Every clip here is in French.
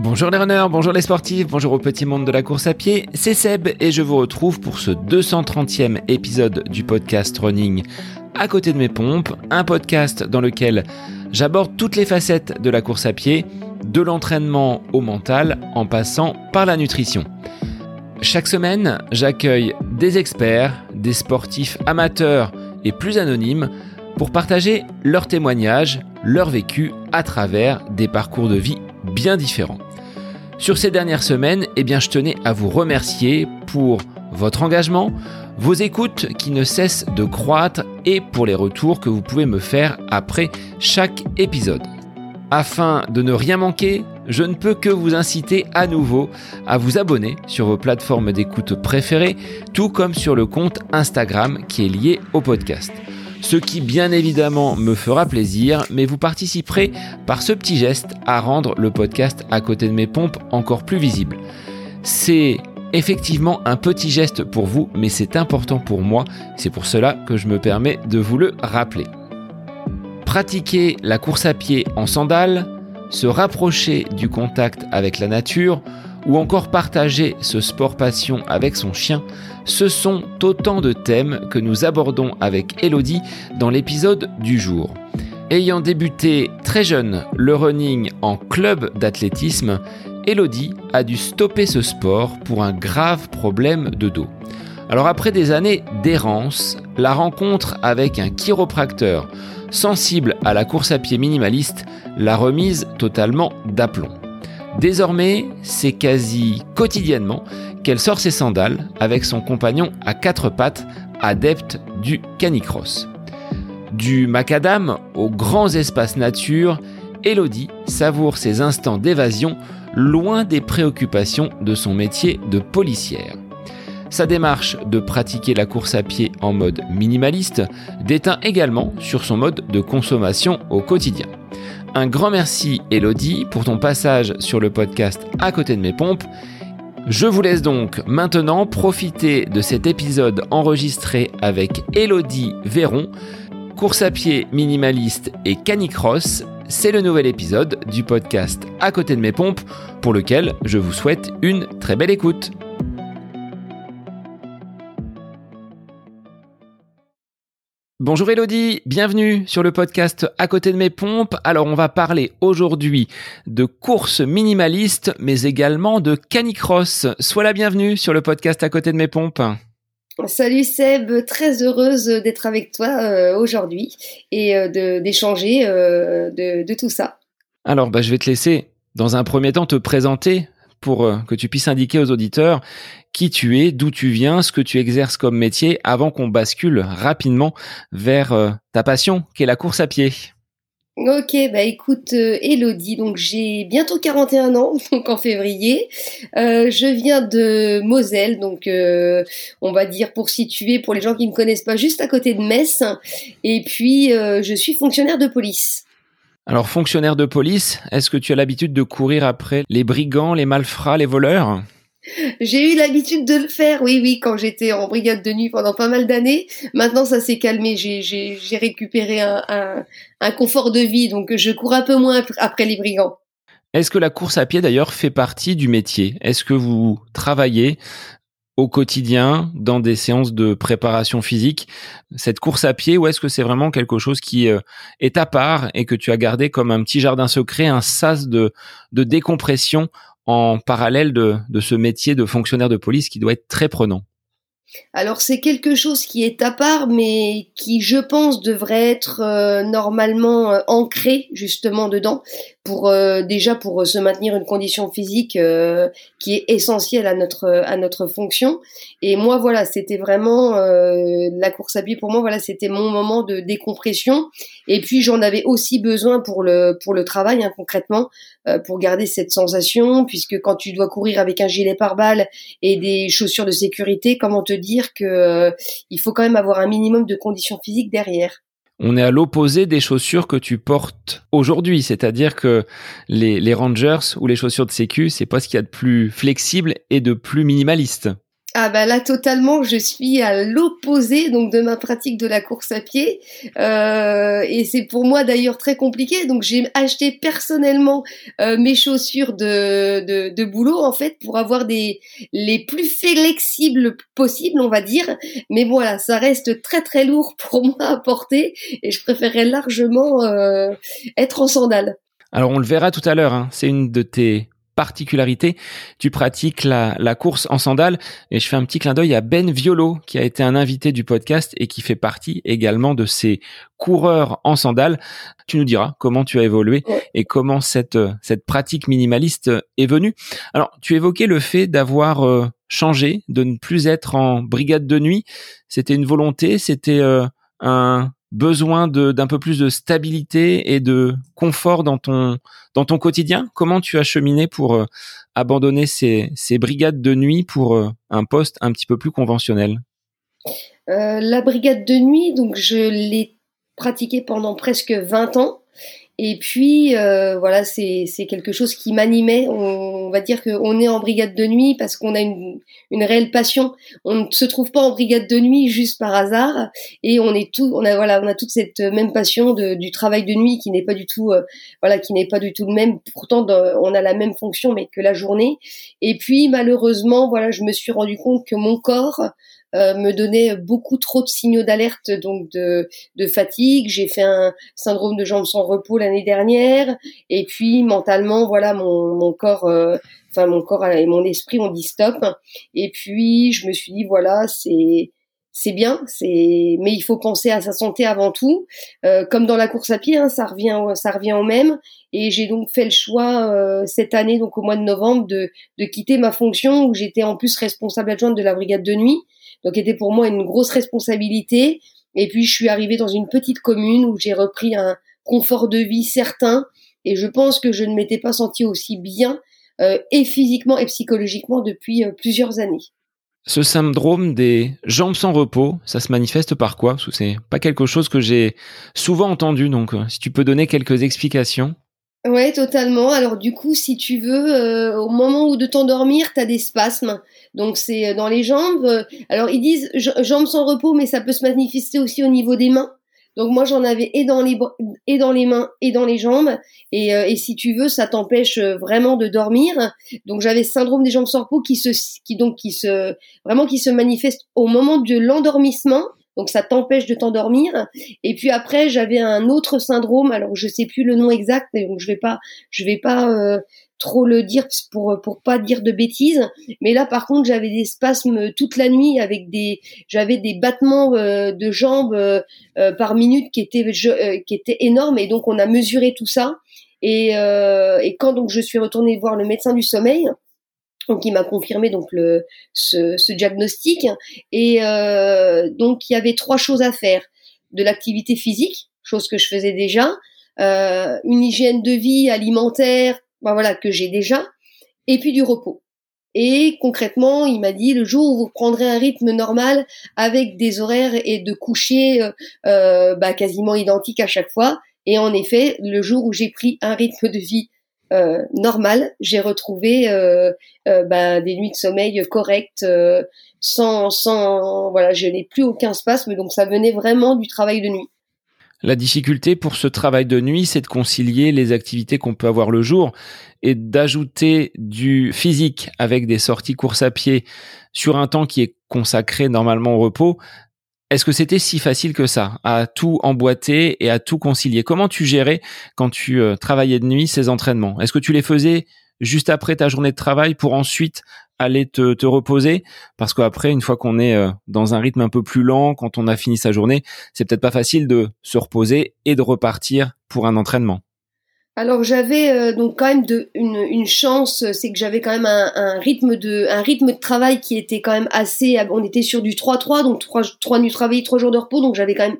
Bonjour les runners, bonjour les sportifs, bonjour au petit monde de la course à pied, c'est Seb et je vous retrouve pour ce 230e épisode du podcast Running à côté de mes pompes, un podcast dans lequel j'aborde toutes les facettes de la course à pied, de l'entraînement au mental en passant par la nutrition. Chaque semaine, j'accueille des experts, des sportifs amateurs et plus anonymes pour partager leurs témoignages, leur vécu à travers des parcours de vie bien différents. Sur ces dernières semaines, eh bien, je tenais à vous remercier pour votre engagement, vos écoutes qui ne cessent de croître et pour les retours que vous pouvez me faire après chaque épisode. Afin de ne rien manquer, je ne peux que vous inciter à nouveau à vous abonner sur vos plateformes d'écoute préférées, tout comme sur le compte Instagram qui est lié au podcast ce qui bien évidemment me fera plaisir, mais vous participerez par ce petit geste à rendre le podcast à côté de mes pompes encore plus visible. C'est effectivement un petit geste pour vous, mais c'est important pour moi, c'est pour cela que je me permets de vous le rappeler. Pratiquer la course à pied en sandales, se rapprocher du contact avec la nature, ou encore partager ce sport passion avec son chien, ce sont autant de thèmes que nous abordons avec Elodie dans l'épisode du jour. Ayant débuté très jeune le running en club d'athlétisme, Elodie a dû stopper ce sport pour un grave problème de dos. Alors après des années d'errance, la rencontre avec un chiropracteur sensible à la course à pied minimaliste l'a remise totalement d'aplomb. Désormais, c'est quasi quotidiennement qu'elle sort ses sandales avec son compagnon à quatre pattes, adepte du canicross. Du macadam aux grands espaces nature, Elodie savoure ses instants d'évasion loin des préoccupations de son métier de policière. Sa démarche de pratiquer la course à pied en mode minimaliste déteint également sur son mode de consommation au quotidien. Un grand merci Elodie pour ton passage sur le podcast à côté de mes pompes. Je vous laisse donc maintenant profiter de cet épisode enregistré avec Elodie Véron, course à pied minimaliste et canicross. C'est le nouvel épisode du podcast à côté de mes pompes pour lequel je vous souhaite une très belle écoute. Bonjour Elodie, bienvenue sur le podcast À côté de mes pompes. Alors on va parler aujourd'hui de course minimaliste mais également de canicross. Sois la bienvenue sur le podcast À côté de mes pompes. Salut Seb, très heureuse d'être avec toi euh, aujourd'hui et euh, d'échanger euh, de, tout ça. Alors bah, je vais te laisser dans un premier temps te présenter pour que tu puisses indiquer aux auditeurs qui tu es, d'où tu viens, ce que tu exerces comme métier avant qu'on bascule rapidement vers euh, ta passion qui est la course à pied. Ok, bah écoute, euh, Elodie, donc j'ai bientôt 41 ans, donc en février. je viens de Moselle, donc on va dire pour situer, pour les gens qui ne me connaissent pas, juste à côté de Metz. Et puis, je suis fonctionnaire de police. Alors, fonctionnaire de police, est-ce que tu as l'habitude de courir après les brigands, les malfrats, les voleurs? J'ai eu l'habitude de le faire, oui, oui, quand j'étais en brigade de nuit pendant pas mal d'années. Maintenant, ça s'est calmé. J'ai récupéré un, un, confort de vie, donc je cours un peu moins après les brigands. Est-ce que la course à pied, d'ailleurs, fait partie du métier? Est-ce que vous travaillez au quotidien dans des séances de préparation physique? Cette course à pied ou est-ce que c'est vraiment quelque chose qui euh, est à part et que tu as gardé comme un petit jardin secret, un sas de, de décompression en parallèle de, ce métier de fonctionnaire de police qui doit être très prenant. Alors c'est quelque chose qui est à part, mais qui, je pense, devrait être euh, normalement euh, ancré justement dedans, pour euh, déjà pour se maintenir une condition physique qui est essentielle à notre à notre fonction. Et moi, voilà, c'était vraiment la course à pied pour moi. Voilà, c'était mon moment de décompression. Et puis j'en avais aussi besoin pour le pour le travail, hein, concrètement, pour garder cette sensation, puisque quand tu dois courir avec un gilet pare-balles et des chaussures de sécurité, comment te dire que euh, il faut quand même avoir un minimum de conditions physiques derrière. On est à l'opposé des chaussures que tu portes aujourd'hui, c'est-à-dire que les, Rangers ou les chaussures de sécu, c'est pas ce qu'il y a de plus flexible et de plus minimaliste. Ah bah là totalement, je suis à l'opposé donc de ma pratique de la course à pied euh, et c'est pour moi d'ailleurs très compliqué. Donc j'ai acheté personnellement euh, mes chaussures de, de, boulot en fait pour avoir des les plus flexibles possibles on va dire. Mais voilà, ça reste très très lourd pour moi à porter et je préférerais largement euh, être en sandales. Alors on le verra tout à l'heure, hein. c'est une de tes particularité, tu pratiques la, course en sandales et je fais un petit clin d'œil à Ben Violo qui a été un invité du podcast et qui fait partie également de ces coureurs en sandales. Tu nous diras comment tu as évolué et comment cette, cette pratique minimaliste est venue. Alors, tu évoquais le fait d'avoir euh, changé, de ne plus être en brigade de nuit. C'était une volonté, c'était euh, un, besoin d'un peu plus de stabilité et de confort dans ton dans ton quotidien? Comment tu as cheminé pour euh, abandonner ces, ces brigades de nuit pour euh, un poste un petit peu plus conventionnel? Euh, La brigade de nuit, donc je l'ai pratiquée pendant presque 20 ans. Et puis euh, voilà, c'est quelque chose qui m'animait. On, va dire qu'on est en brigade de nuit parce qu'on a une, une réelle passion. On ne se trouve pas en brigade de nuit juste par hasard, et on est tout, on a voilà, on a toute cette même passion de, du travail de nuit qui n'est pas du tout, euh, voilà, qui n'est pas du tout le même. Pourtant, on a la même fonction, mais que la journée. Et puis malheureusement, voilà, je me suis rendu compte que mon corps euh, me donnait beaucoup trop de signaux d'alerte, donc de, de fatigue. J'ai fait un syndrome de jambes sans repos l'année dernière, et puis mentalement, voilà, mon, mon corps, euh, enfin mon corps et mon esprit ont dit stop. Et puis je me suis dit voilà, c'est c'est bien, c'est mais il faut penser à sa santé avant tout. Euh, comme dans la course à pied, hein, ça revient ça revient au même. Et j'ai donc fait le choix euh, cette année, donc au mois de novembre, de, de quitter ma fonction où j'étais en plus responsable adjointe de la brigade de nuit donc était pour moi une grosse responsabilité. Et puis je suis arrivée dans une petite commune où j'ai repris un confort de vie certain et je pense que je ne m'étais pas sentie aussi bien euh, et physiquement et psychologiquement depuis euh, plusieurs années. Ce syndrome des jambes sans repos, ça se manifeste par quoi? Parce que c'est pas quelque chose que j'ai souvent entendu, donc euh, si tu peux donner quelques explications. Ouais, totalement. Alors du coup, si tu veux, euh, au moment où de t'endormir, tu as des spasmes. Donc c'est euh, dans les jambes. Alors ils disent jambes sans repos, mais ça peut se manifester aussi au niveau des mains. Donc moi j'en avais et dans les et dans les mains et dans les jambes. Et, euh, et si tu veux, ça t'empêche vraiment de dormir. Donc j'avais syndrome des jambes sans repos qui se qui donc qui se vraiment qui se manifeste au moment de l'endormissement donc ça t'empêche de t'endormir. Et puis après, j'avais un autre syndrome, alors je sais plus le nom exact, donc je vais pas, je vais pas euh, trop le dire pour pour pas dire de bêtises. Mais là, par contre, j'avais des spasmes toute la nuit avec des, j'avais des battements euh, de jambes euh, par minute qui étaient qui étaient énormes. Et donc on a mesuré tout ça. Et, et quand donc je suis retournée voir le médecin du sommeil, donc il m'a confirmé donc le ce, ce diagnostic. Et euh, donc il y avait trois choses à faire. De l'activité physique chose que je faisais déjà. Euh, une hygiène de vie alimentaire ben voilà que j'ai déjà. Et puis du repos. Et concrètement il m'a dit le jour où vous prendrez un rythme normal avec des horaires et de coucher euh, bah, quasiment identiques à chaque fois. Et en effet le jour où j'ai pris un rythme de vie euh, normal, j'ai retrouvé euh, euh, bah, des nuits de sommeil correctes, sans, sans, voilà, je n'ai plus aucun spasme, donc ça venait vraiment du travail de nuit. La difficulté pour ce travail de nuit, c'est de concilier les activités qu'on peut avoir le jour et d'ajouter du physique avec des sorties course à pied sur un temps qui est consacré normalement au repos. Est-ce que c'était si facile que ça, à tout emboîter et à tout concilier? Comment tu gérais quand tu euh, travaillais de nuit ces entraînements? Est-ce que tu les faisais juste après ta journée de travail pour ensuite aller te, te reposer? Parce qu'après, une fois qu'on est euh, dans un rythme un peu plus lent, quand on a fini sa journée, c'est peut-être pas facile de se reposer et de repartir pour un entraînement. Alors j'avais euh, donc quand même de, une, une chance, c'est que j'avais quand même un, un, rythme de un rythme de travail qui était quand même assez. On était sur du 3-3, donc 3, 3 nuits travaillées, 3 jours de repos, donc j'avais quand même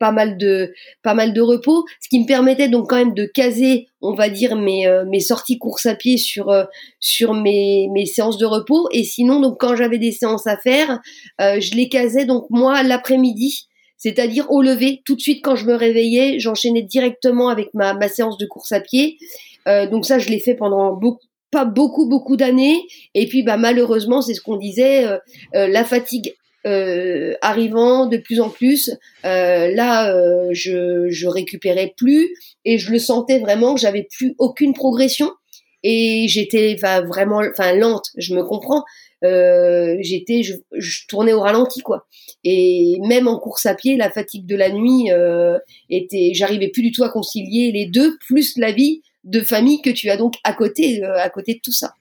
pas mal de pas mal de repos, ce qui me permettait donc quand même de caser, on va dire mes euh, mes sorties course à pied sur euh, sur mes mes séances de repos. Et sinon donc quand j'avais des séances à faire, je les casais donc moi l'après-midi c'est-à-dire au lever, tout de suite quand je me réveillais, j'enchaînais directement avec ma, séance de course à pied. Euh, donc ça, je l'ai fait pendant pas beaucoup beaucoup d'années et puis bah malheureusement c'est ce qu'on disait la fatigue euh, arrivant de plus en plus, euh, là, euh, je, récupérais plus et je le sentais vraiment que j'avais plus aucune progression et j'étais vraiment, enfin lente. Je me comprends. J'étais, je, tournais au ralenti quoi. Et même en course à pied, la fatigue de la nuit était, j'arrivais plus du tout à concilier les deux plus la vie de famille que tu as donc à côté, à côté de tout ça.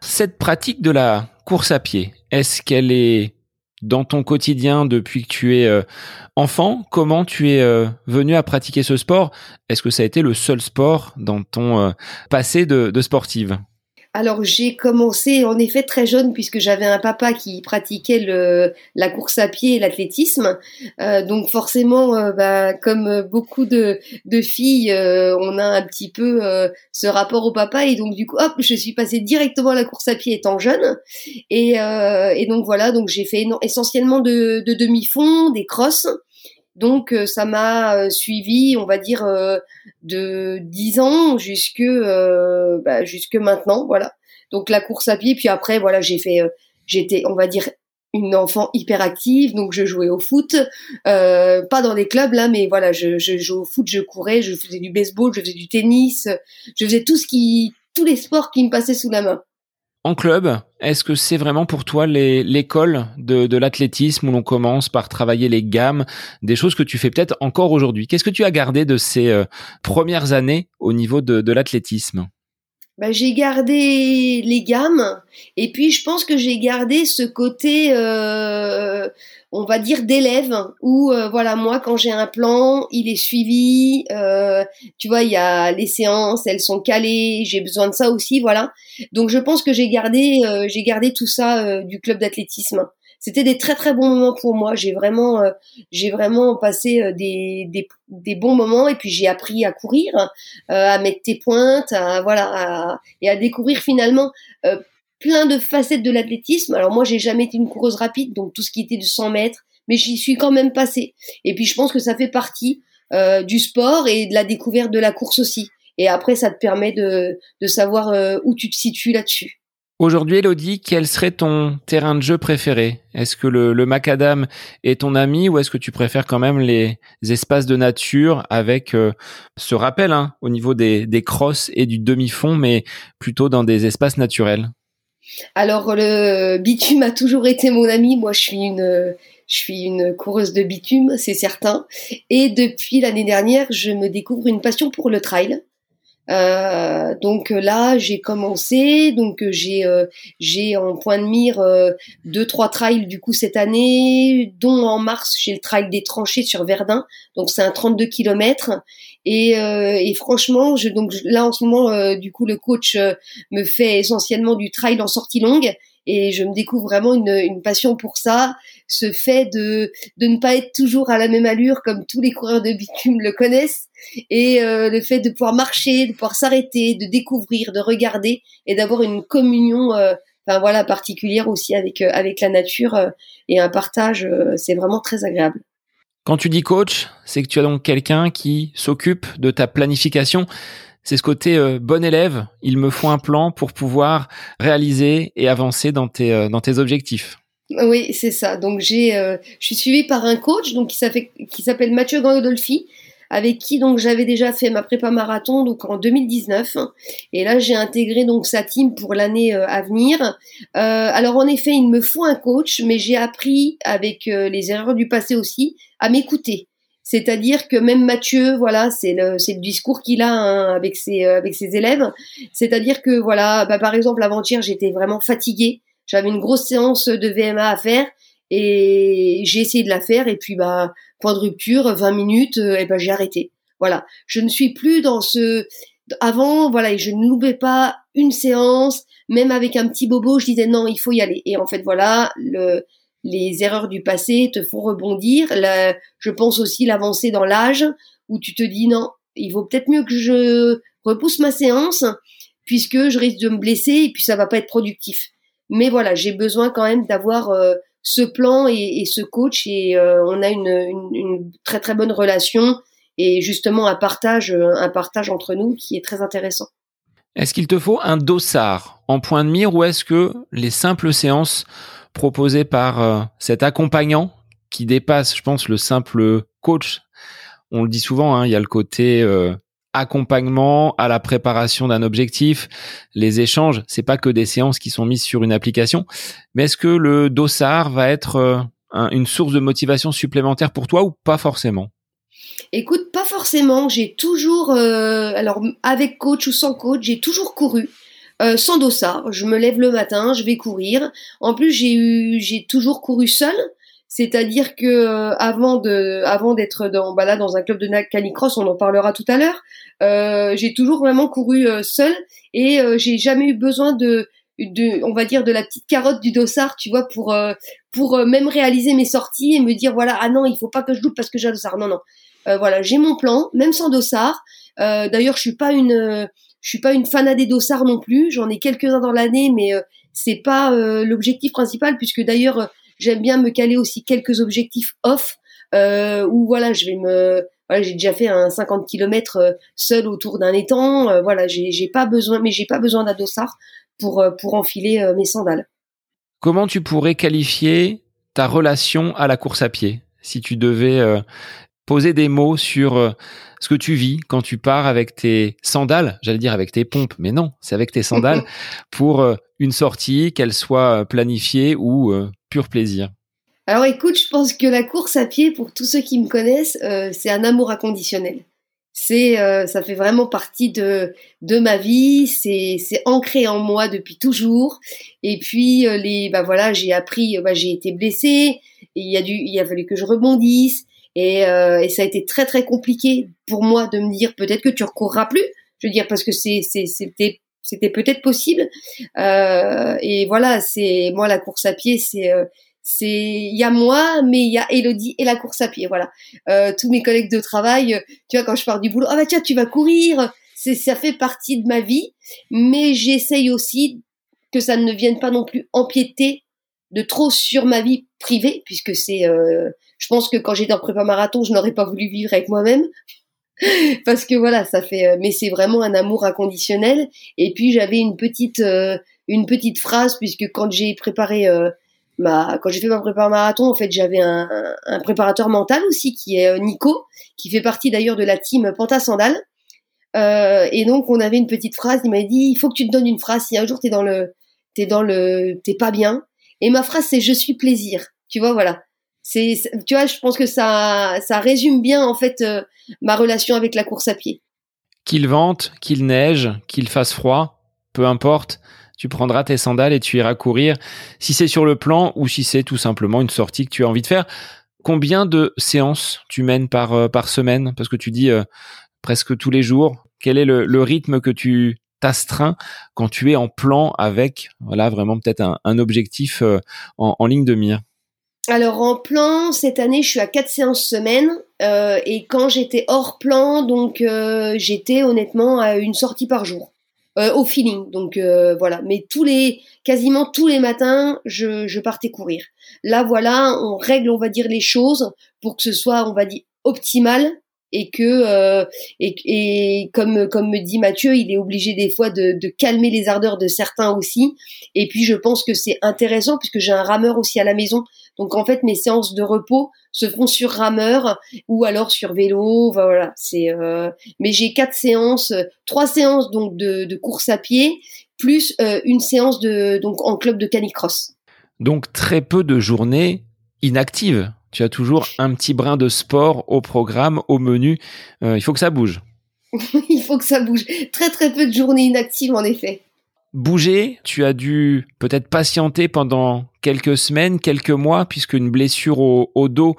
Cette pratique de la course à pied, est-ce qu'elle est dans ton quotidien depuis que tu es euh, enfant? Comment tu es euh, venu à pratiquer ce sport? Est-ce que ça a été le seul sport dans ton euh, passé de sportive? Alors j'ai commencé en effet très jeune puisque j'avais un papa qui pratiquait la course à pied et l'athlétisme. Euh, donc forcément, euh, bah, comme beaucoup de, filles, euh, on a un petit peu ce rapport au papa et donc du coup, hop, je suis passée directement à la course à pied étant jeune. Et, donc voilà, donc j'ai fait essentiellement de, de demi-fond, des crosses. Donc euh, ça m'a euh, suivi, on va dire, euh, de 10 ans jusque bah, jusque maintenant, voilà. Donc la course à pied, puis après voilà, j'ai fait, j'étais, on va dire, une enfant hyper active, donc je jouais au foot, pas dans des clubs là, mais voilà, je, je jouais au foot, je courais, je faisais du baseball, je faisais du tennis, je faisais tout ce qui, tous les sports qui me passaient sous la main en club, est-ce que c'est vraiment pour toi l'école de, l'athlétisme où l'on commence par travailler les gammes, des choses que tu fais peut-être encore aujourd'hui? Qu'est-ce que tu as gardé de ces euh, premières années au niveau de, l'athlétisme? Bah, j'ai gardé les gammes et puis je pense que j'ai gardé ce côté euh, on va dire d'élèves où euh, voilà moi quand j'ai un plan il est suivi euh, tu vois il y a les séances elles sont calées j'ai besoin de ça aussi voilà. Donc je pense que j'ai gardé euh, j'ai gardé tout ça du club d'athlétisme. C'était des très très bons moments pour moi. J'ai vraiment j'ai vraiment passé des, des, des, bons moments et puis j'ai appris à courir à mettre tes pointes à voilà et à découvrir finalement plein de facettes de l'athlétisme. Alors moi, j'ai jamais été une coureuse rapide, donc tout ce qui était de 100 mètres, mais j'y suis quand même passée. Et puis je pense que ça fait partie euh, du sport et de la découverte de la course aussi. Et après, ça te permet de, de savoir euh, où tu te situes là-dessus. Aujourd'hui, Elodie, quel serait ton terrain de jeu préféré? Est-ce que le, macadam est ton ami ou est-ce que tu préfères quand même les espaces de nature avec euh, ce rappel hein, au niveau des, des crosses et du demi-fond, mais plutôt dans des espaces naturels? Alors le bitume a toujours été mon ami. Moi, je suis une, je suis une coureuse de bitume, c'est certain. Et depuis l'année dernière, je me découvre une passion pour le trail. Euh, donc là, j'ai commencé, donc j'ai euh, j'ai en point de mire euh, deux trois trails du coup cette année, dont en mars j'ai le trail des tranchées sur Verdun, donc c'est un 32 km et, euh, et franchement, je, donc là en ce moment, euh, du coup, le coach euh, me fait essentiellement du trail en sortie longue. Et je me découvre vraiment une, une, passion pour ça. Ce fait de, de ne pas être toujours à la même allure comme tous les coureurs de bitume le connaissent et le fait de pouvoir marcher, de pouvoir s'arrêter, de découvrir, de regarder et d'avoir une communion. Enfin voilà particulière aussi avec avec la nature et un partage c'est vraiment très agréable. Quand tu dis coach, c'est que tu as donc quelqu'un qui s'occupe de ta planification. C'est ce côté euh, bon élève, il me faut un plan pour pouvoir réaliser et avancer dans tes, euh, dans tes objectifs. Oui, c'est ça. Donc j'ai, euh, je suis suivie par un coach donc qui s'appelle Mathieu Gandolfi, avec qui donc j'avais déjà fait ma prépa marathon donc en 2019 et là j'ai intégré donc sa team pour l'année euh, à venir. Euh, alors en effet il me faut un coach mais j'ai appris avec euh, les erreurs du passé aussi à m'écouter. C'est-à-dire que même Mathieu, voilà, c'est le, le discours qu'il a hein, avec ses avec ses élèves. C'est-à-dire que voilà, bah, par exemple avant-hier j'étais vraiment fatiguée, j'avais une grosse séance de VMA à faire et j'ai essayé de la faire et puis bah point de rupture, 20 minutes, euh, et ben j'ai arrêté. Voilà, je ne suis plus dans ce. Avant, voilà, je ne loupais pas une séance, même avec un petit bobo, je disais non, il faut y aller. Et en fait, voilà, le, les erreurs du passé te font rebondir. je pense aussi l'avancée dans l'âge, où tu te dis non, il vaut peut-être mieux que je repousse ma séance, puisque je risque de me blesser et puis ça va pas être productif. Mais voilà, j'ai besoin quand même d'avoir euh, ce plan et, ce coach et euh, on a une, très très bonne relation et justement un partage un partage entre nous qui est très intéressant. Est-ce qu'il te faut un dossard en point de mire ou est-ce que les simples séances proposées par euh, cet accompagnant qui dépasse, je pense, le simple coach, on le dit souvent, hein, il y a le côté euh, accompagnement à la préparation d'un objectif, les échanges, c'est pas que des séances qui sont mises sur une application, mais est-ce que le dossard va être euh, une source de motivation supplémentaire pour toi ou pas forcément? Écoute, pas forcément. J'ai toujours, euh, alors avec coach ou sans coach, j'ai toujours couru. Euh, sans dossard, je me lève le matin, je vais courir. En plus, j'ai eu, j'ai toujours couru seul, c'est-à-dire que euh, avant de, avant d'être dans, bah là, dans un club de canicross, on en parlera tout à l'heure. j'ai toujours vraiment couru seul et j'ai jamais eu besoin de, de, on va dire de la petite carotte du dossard, tu vois, pour pour même réaliser mes sorties et me dire voilà ah non il faut pas que je loupe parce que j'ai un dossard. Non non, euh, voilà, j'ai mon plan, même sans dossard. Euh, d'ailleurs, je suis pas une, je suis pas une fanat des dossards non plus. J'en ai quelques-uns dans l'année, mais euh, c'est pas l'objectif principal, puisque d'ailleurs, j'aime bien me caler aussi quelques objectifs off, où voilà, je vais me, voilà, j'ai déjà fait un 50 km seul autour d'un étang. voilà, j'ai pas besoin, mais j'ai pas besoin d'un dossard pour pour enfiler mes sandales. Comment tu pourrais qualifier ta relation à la course à pied? Si tu devais poser des mots sur euh, ce que tu vis quand tu pars avec tes sandales, j'allais dire avec tes pompes, mais non, c'est avec tes sandales pour euh, une sortie, qu'elle soit euh, planifiée ou plaisir. Alors écoute, je pense que la course à pied, pour tous ceux qui me connaissent, c'est un amour inconditionnel. C'est, ça fait vraiment partie de de ma vie. C'est c'est ancré en moi depuis toujours. Et puis les, bah voilà, j'ai appris, bah, j'ai été blessée. Il y a dû, il a fallu que je rebondisse. Et, euh, ça a été très très compliqué pour moi de me dire peut-être que tu recourras plus. Je veux dire parce que c'est c'était c'était peut-être possible. Euh, et voilà, c'est moi la course à pied, c'est euh, c'est il y a moi, mais il y a Elodie et la course à pied. Voilà, euh, tous mes collègues de travail, tu vois quand je pars du boulot, ah bah tiens tu vas courir. Ça fait partie de ma vie, mais j'essaye aussi que ça ne vienne pas non plus empiéter de trop sur ma vie privée, puisque c'est je pense que quand j'étais en prépa marathon, je n'aurais pas voulu vivre avec moi-même. Parce que voilà, ça fait, euh, mais c'est vraiment un amour inconditionnel. Et puis j'avais une petite, euh, une petite phrase puisque quand j'ai préparé euh, ma, quand j'ai fait ma prépa marathon, en fait, j'avais un, un, préparateur mental aussi qui est Nico, qui fait partie d'ailleurs de la team Panta Sandal. et donc on avait une petite phrase. Il m'a dit, il faut que tu te donnes une phrase. Si un jour t'es dans le, t'es dans le, t'es pas bien. Et ma phrase c'est je suis plaisir. Tu vois, voilà c'est tu vois je pense que ça ça résume bien en fait euh, ma relation avec la course à pied. Qu'il vente qu'il neige qu'il fasse froid peu importe tu prendras tes sandales et tu iras courir. Si c'est sur le plan ou si c'est tout simplement une sortie que tu as envie de faire combien de séances tu mènes par euh, par semaine? Parce que tu dis euh, presque tous les jours. Quel est le, rythme que tu t'astreins quand tu es en plan avec voilà vraiment peut-être un, objectif en ligne de mire? Alors en plan, cette année, je suis à quatre séances semaine. Euh, et quand j'étais hors plan, donc euh, j'étais honnêtement à une sortie par jour. Euh, au feeling, donc voilà. Mais tous les, quasiment tous les matins, je, je partais courir. Là, voilà, on règle, on va dire les choses pour que ce soit, on va dire, optimal et que euh, et, et, comme comme me dit Mathieu, il est obligé des fois de, calmer les ardeurs de certains aussi. Et puis je pense que c'est intéressant puisque j'ai un rameur aussi à la maison. Donc en fait mes séances de repos se font sur rameur ou alors sur vélo. Voilà, c'est. Euh, mais j'ai quatre séances, trois séances donc de, de course à pied plus euh, une séance de donc en club de canicross. Donc très peu de journées inactives tu as toujours un petit brin de sport au programme, au menu. Euh, il faut que ça bouge. il faut que ça bouge. Très très peu de journées inactives en effet. Bouger, tu as dû peut-être patienter pendant quelques semaines, quelques mois, puisque une blessure au, dos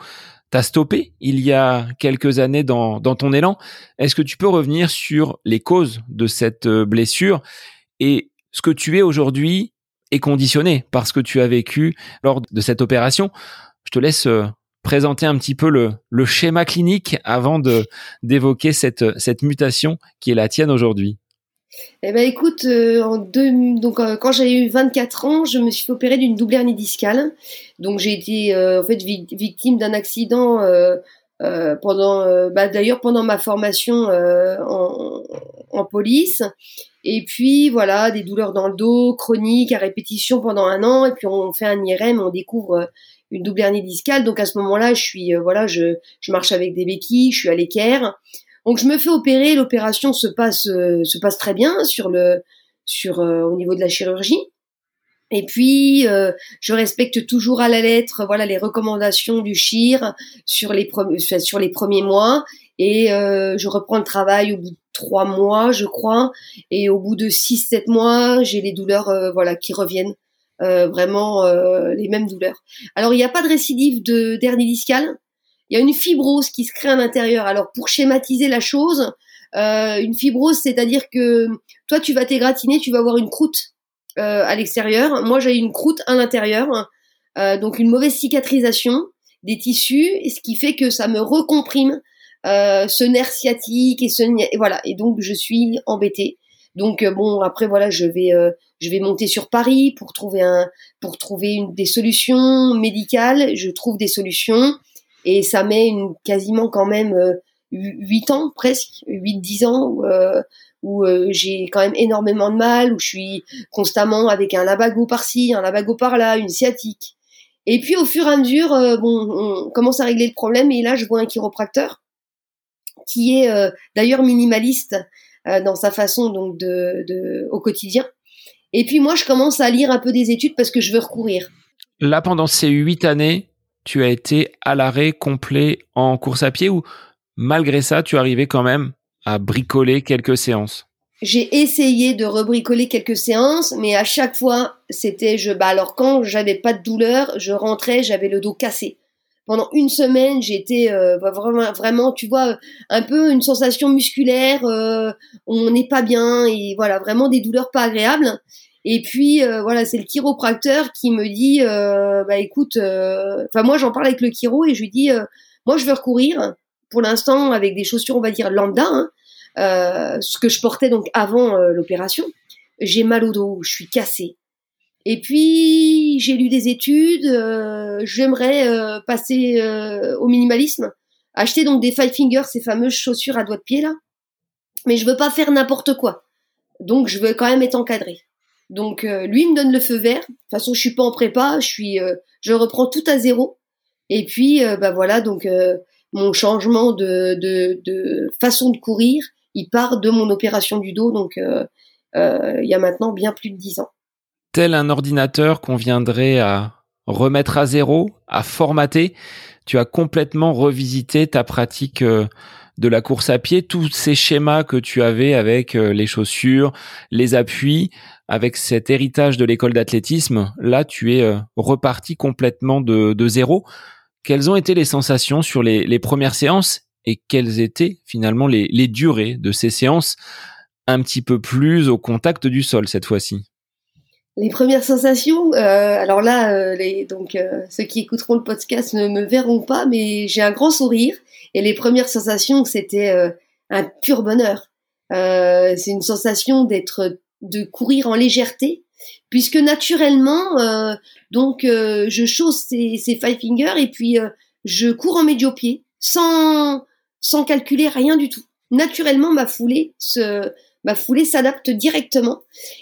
t'a stoppé il y a quelques années dans, dans ton élan. Est-ce que tu peux revenir sur les causes de cette euh, blessure et ce que tu es aujourd'hui est conditionné par ce que tu as vécu lors de cette opération? Je te laisse euh, présenter un petit peu le, schéma clinique avant de d'évoquer cette, cette mutation qui est la tienne aujourd'hui eh ben écoute, euh, donc euh, quand j'ai eu 24 ans, je me suis fait opérer d'une double hernie discale. Donc j'ai été euh, en fait victime d'un accident pendant, bah, d'ailleurs pendant ma formation en, police. Et puis voilà, des douleurs dans le dos, chroniques, à répétition pendant un an. Et puis on fait un IRM, on découvre une double hernie discale. Donc à ce moment-là, je suis voilà, je, je marche avec des béquilles, je suis à l'équerre. Donc je me fais opérer, l'opération se passe se passe très bien sur le sur au niveau de la chirurgie. Et puis, euh, je respecte toujours à la lettre, voilà, les recommandations du CHIR sur les, sur les premiers mois. Et euh, je reprends le travail au bout de trois mois, je crois. Et au bout de six, sept mois, j'ai les douleurs, euh, voilà, qui reviennent. Vraiment les mêmes douleurs. Alors, il n'y a pas de récidive de dernier discale. Il y a une fibrose qui se crée à l'intérieur. Alors, pour schématiser la chose, une fibrose, c'est-à-dire que toi, tu vas t'égratiner, tu vas avoir une croûte euh, à l'extérieur. Moi, j'ai une croûte à l'intérieur, euh, donc une mauvaise cicatrisation des tissus, ce qui fait que ça me recomprime euh, ce nerf sciatique et ce et voilà. Et donc, je suis embêtée. Donc bon, après voilà, je vais je vais monter sur Paris pour trouver un pour trouver une, des solutions médicales. Je trouve des solutions et ça met une, quasiment quand même huit ans presque, 8-10 ans euh, où euh, j'ai quand même énormément de mal, où je suis constamment avec un labago par-ci, un labago par-là, une sciatique. Et puis au fur et à mesure, euh, bon, on commence à régler le problème et là je vois un chiropracteur qui est euh, d'ailleurs minimaliste dans sa façon donc de, de, au quotidien. Et puis moi je commence à lire un peu des études parce que je veux recourir. Là pendant ces huit années, tu as été à l'arrêt complet en course à pied ou malgré ça tu arrivais quand même à bricoler quelques séances? J'ai essayé de rebricoler quelques séances, mais à chaque fois, c'était je. Bah alors quand j'avais pas de douleur, je rentrais, j'avais le dos cassé. Pendant une semaine, j'étais euh, bah, vraiment, vraiment, tu vois, un peu une sensation musculaire. Euh, on n'est pas bien et voilà, vraiment des douleurs pas agréables. Et puis euh, voilà, c'est le chiropracteur qui me dit, bah écoute, enfin moi j'en parle avec le chiro et je lui dis, moi je veux recourir pour l'instant avec des chaussures, on va dire lambda. Hein, euh, ce que je portais donc avant euh, l'opération. J'ai mal au dos, je suis cassée. Et puis j'ai lu des études. Euh, j'aimerais passer au minimalisme, acheter donc des five fingers, ces fameuses chaussures à doigts de pied là. Mais je veux pas faire n'importe quoi. Donc je veux quand même être encadré. Donc lui me donne le feu vert. De toute façon, je suis pas en prépa, je suis, je reprends tout à zéro. Et puis bah voilà donc mon changement de, de, de, façon de courir il part de mon opération du dos, donc euh, euh, il y a maintenant bien plus de dix ans. Tel un ordinateur qu'on viendrait à remettre à zéro, à formater, tu as complètement revisité ta pratique euh, de la course à pied, tous ces schémas que tu avais avec les chaussures, les appuis, avec cet héritage de l'école d'athlétisme, là tu es reparti complètement de, zéro. Quelles ont été les sensations sur les premières séances et quelles étaient finalement les, durées de ces séances un petit peu plus au contact du sol cette fois-ci? Les premières sensations, euh, alors là, euh, les, donc euh, ceux qui écouteront le podcast ne me verront pas, mais j'ai un grand sourire. Et les premières sensations, c'était un pur bonheur. c'est une sensation d'être, de courir en légèreté, puisque naturellement, donc je chausse ces, ces five fingers et puis je cours en médio-pied, sans sans calculer rien du tout. Naturellement, ma foulée se, ma foulée s'adapte directement.